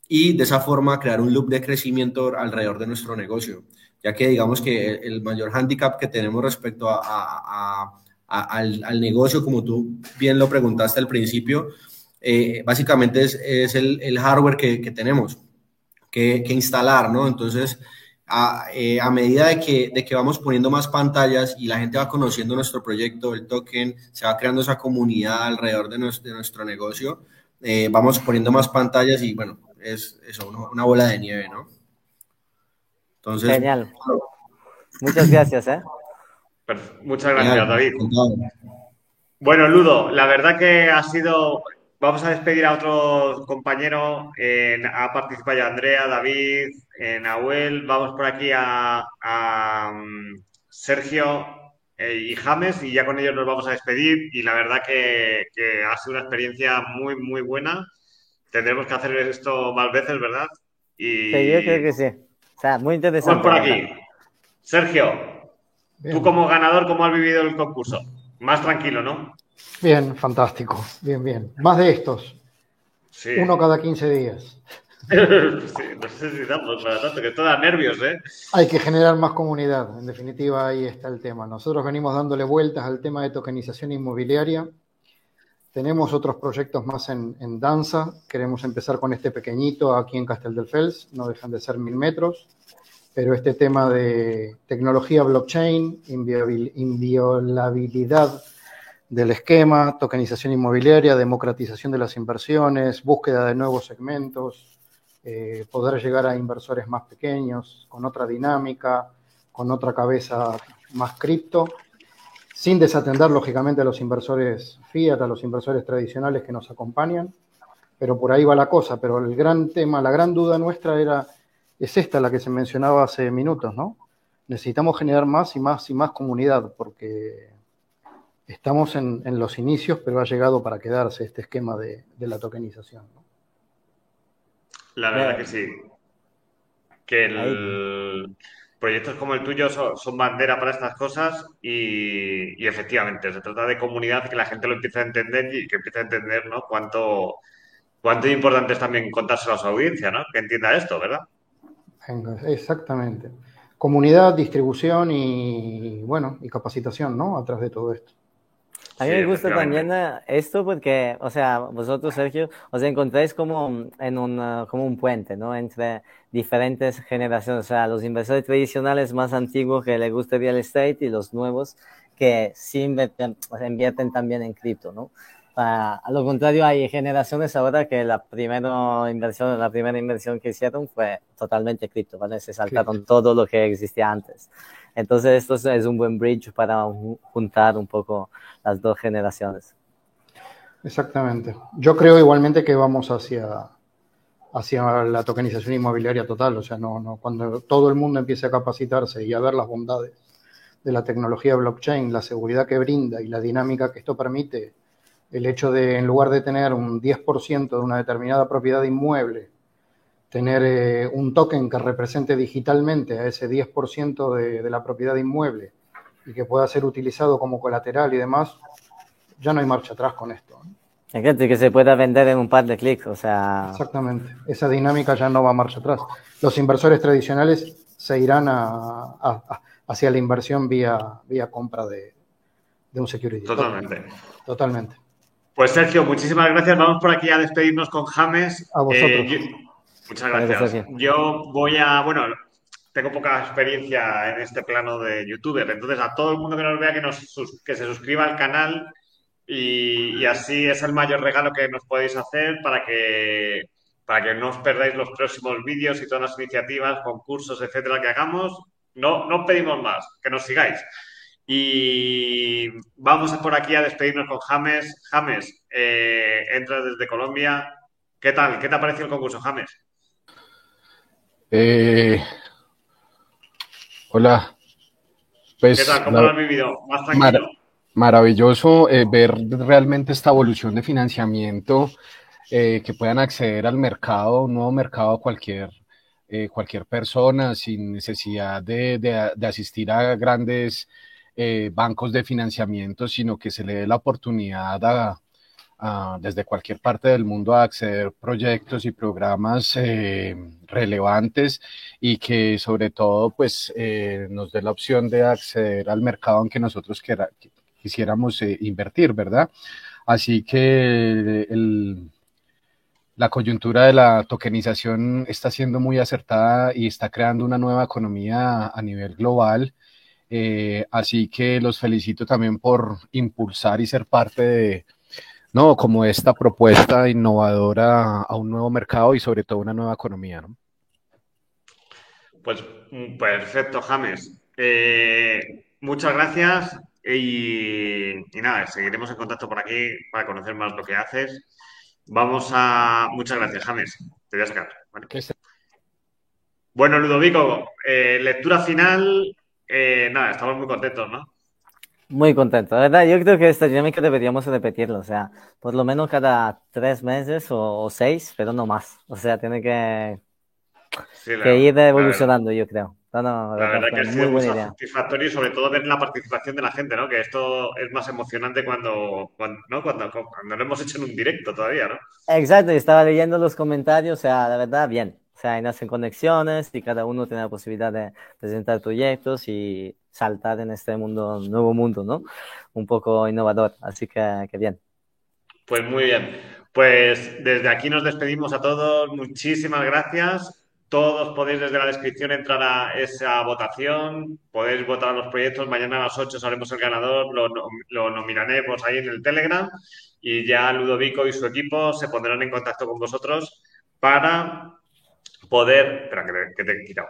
y de esa forma crear un loop de crecimiento alrededor de nuestro negocio, ya que digamos que el mayor handicap que tenemos respecto a, al, negocio, como tú bien lo preguntaste al principio, eh, básicamente es, es el, el, hardware que, que tenemos que, que, instalar, ¿no? Entonces, a, eh, a, medida de que, de que vamos poniendo más pantallas y la gente va conociendo nuestro proyecto, el token, se va creando esa comunidad alrededor de nuestro, de nuestro negocio, eh, vamos poniendo más pantallas y bueno, es eso, una bola de nieve, ¿no? Entonces, Genial. Muchas gracias, ¿eh? Muchas gracias, David. Bueno, Ludo, la verdad que ha sido. Vamos a despedir a otro compañero. ha participado ya Andrea, David, Nahuel. Vamos por aquí a, mm, Sergio eh, y James y ya con ellos nos vamos a despedir. Y la verdad que, que ha sido una experiencia muy, muy buena tendremos que hacer esto más veces, ¿verdad? Y... Sí, yo creo que sí. Sea, muy interesante. Vamos por aquí. Sergio, tú como ganador, ¿cómo has vivido el concurso? Más tranquilo, ¿no? Bien, fantástico. Bien, bien. Más de estos. Sí. Uno cada 15 días. sí, no sé si damos para tanto, que todas nervios, ¿eh? Hay que generar más comunidad. En definitiva, ahí está el tema. Nosotros venimos dándole vueltas al tema de tokenización inmobiliaria tenemos otros proyectos más en, danza. Queremos empezar con este pequeñito aquí en Castel del Fels. No dejan de ser mil metros. Pero este tema de tecnología blockchain, inviolabilidad del esquema, tokenización inmobiliaria, democratización de las inversiones, búsqueda de nuevos segmentos, eh, poder llegar a inversores más pequeños, con otra dinámica, con otra cabeza más cripto sin desatender lógicamente a los inversores fiat, a los inversores tradicionales que nos acompañan, pero por ahí va la cosa. Pero el gran tema, la gran duda nuestra era, es esta la que se mencionaba hace minutos, ¿no? Necesitamos generar más y más y más comunidad, porque estamos en, los inicios, pero ha llegado para quedarse este esquema de, la tokenización. La verdad que sí. Que el, proyectos como el tuyo son, bandera para estas cosas y, efectivamente se trata de comunidad que la gente lo empiece a entender y que empiece a entender ¿no? cuánto, cuánto importante es también contárselo a su audiencia, ¿no? que entienda esto, ¿verdad? Exactamente. Comunidad, distribución y bueno, y capacitación, ¿no? Atrás de todo esto. A mí me gusta también eh, esto porque, o sea, vosotros, Sergio, os encontráis como en un, como un puente, ¿no? Entre diferentes generaciones, o sea, los inversores tradicionales más antiguos que les gusta real estate y los nuevos que sí invierten, invierten también en cripto, ¿no? a lo contrario, hay generaciones ahora que la primera inversión, la primera inversión que hicieron fue totalmente cripto, ¿vale? Se saltaron todo lo que existía antes. Entonces, esto es un buen bridge para juntar un poco las dos generaciones. Exactamente. Yo creo igualmente que vamos hacia, hacia la tokenización inmobiliaria total. O sea, no, no, cuando todo el mundo empiece a capacitarse y a ver las bondades de la tecnología blockchain, la seguridad que brinda y la dinámica que esto permite, el hecho de, en lugar de tener un 10% de una determinada propiedad inmueble, tener eh, un token que represente digitalmente a ese 10% de, de la propiedad inmueble y que pueda ser utilizado como colateral y demás, ya no hay marcha atrás con esto. que se pueda vender en un par de clics, o sea... Exactamente, esa dinámica ya no va a marcha atrás. Los inversores tradicionales se irán a, hacia la inversión vía, vía compra de, un security. Totalmente. Totalmente. Pues Sergio, muchísimas gracias. Vamos por aquí a despedirnos con James. A vosotros. Eh, muchas gracias. Yo voy a, bueno, tengo poca experiencia en este plano de youtuber, entonces a todo el mundo que nos vea que, nos, que se suscriba al canal y, así es el mayor regalo que nos podéis hacer para que, para que no os perdáis los próximos vídeos y todas las iniciativas, concursos, etcétera, que hagamos. No, no pedimos más, que nos sigáis. Y vamos por aquí a despedirnos con James. James, eh, entras desde Colombia. ¿Qué tal? ¿Qué te ha parecido el concurso, James? Eh, hola. Pues, ¿Qué tal? ¿Cómo lo has vivido? Más tranquilo. maravilloso eh, ver realmente esta evolución de financiamiento, que puedan acceder al mercado, un nuevo mercado cualquier, cualquier persona sin necesidad de, de asistir a grandes eh, bancos de financiamiento, sino que se le dé la oportunidad a, desde cualquier parte del mundo a acceder a proyectos y programas eh, relevantes y que sobre todo pues eh, nos dé la opción de acceder al mercado en que nosotros quisiéramos invertir, ¿verdad? Así que la coyuntura de la tokenización está siendo muy acertada y está creando una nueva economía a nivel global eh, así que los felicito también por impulsar y ser parte de, no, como esta propuesta innovadora a un nuevo mercado y sobre todo una nueva economía, ¿no? Pues mm, perfecto, James. Eh, muchas gracias y, nada, seguiremos en contacto por aquí para conocer más lo que haces. Vamos a... Muchas gracias, James. Te voy a sacar. Bueno, Ludovico, eh, lectura final eh, nada, estamos muy contentos, ¿no? Muy contentos, ¿verdad? Yo creo que esta dinámica deberíamos repetirlo, o sea, por lo menos cada tres meses o, seis, pero no más. O sea, tiene que, ir evolucionando, yo creo. la, verdad, que es muy satisfactorio y sobre todo ver la participación de la gente, ¿no? Que esto es más emocionante cuando, cuando, ¿no? cuando, cuando lo hemos hecho en un directo todavía, ¿no? Exacto, y estaba leyendo los comentarios, o sea, la verdad, bien. O sea, nacen conexiones y cada uno tiene la posibilidad de presentar proyectos y saltar en este mundo, nuevo mundo, ¿no? Un poco innovador. Así que, que bien. Pues muy bien. Pues desde aquí nos despedimos a todos. Muchísimas gracias. Todos podéis desde la descripción entrar a esa votación, podéis votar los proyectos. Mañana a las 8 sabremos el ganador, lo, lo nominaremos ahí en el Telegram y ya Ludovico y su equipo se pondrán en contacto con vosotros para poder, espera, que, te he quitado,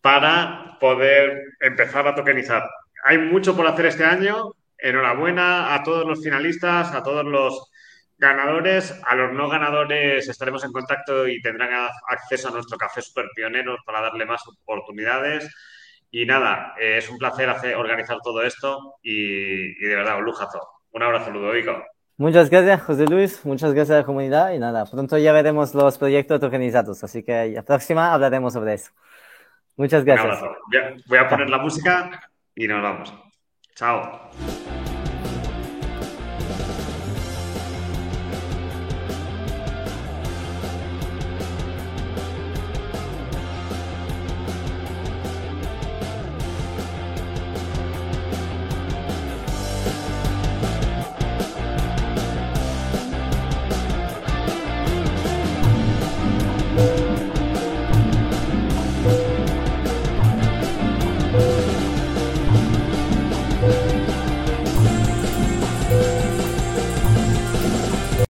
para poder empezar a tokenizar. Hay mucho por hacer este año. Enhorabuena a todos los finalistas, a todos los ganadores. A los no ganadores estaremos en contacto y tendrán acceso a nuestro café super pioneros para darle más oportunidades. Y nada, eh, es un placer hacer, organizar todo esto y, y de verdad, un lujazo. Un abrazo, Ludovico. Muchas gracias, José Luis. Muchas gracias a la comunidad. Y nada, pronto ya veremos los proyectos tokenizados. Así que la próxima hablaremos sobre eso. Muchas gracias. Voy a poner la música y nos vamos. Chao.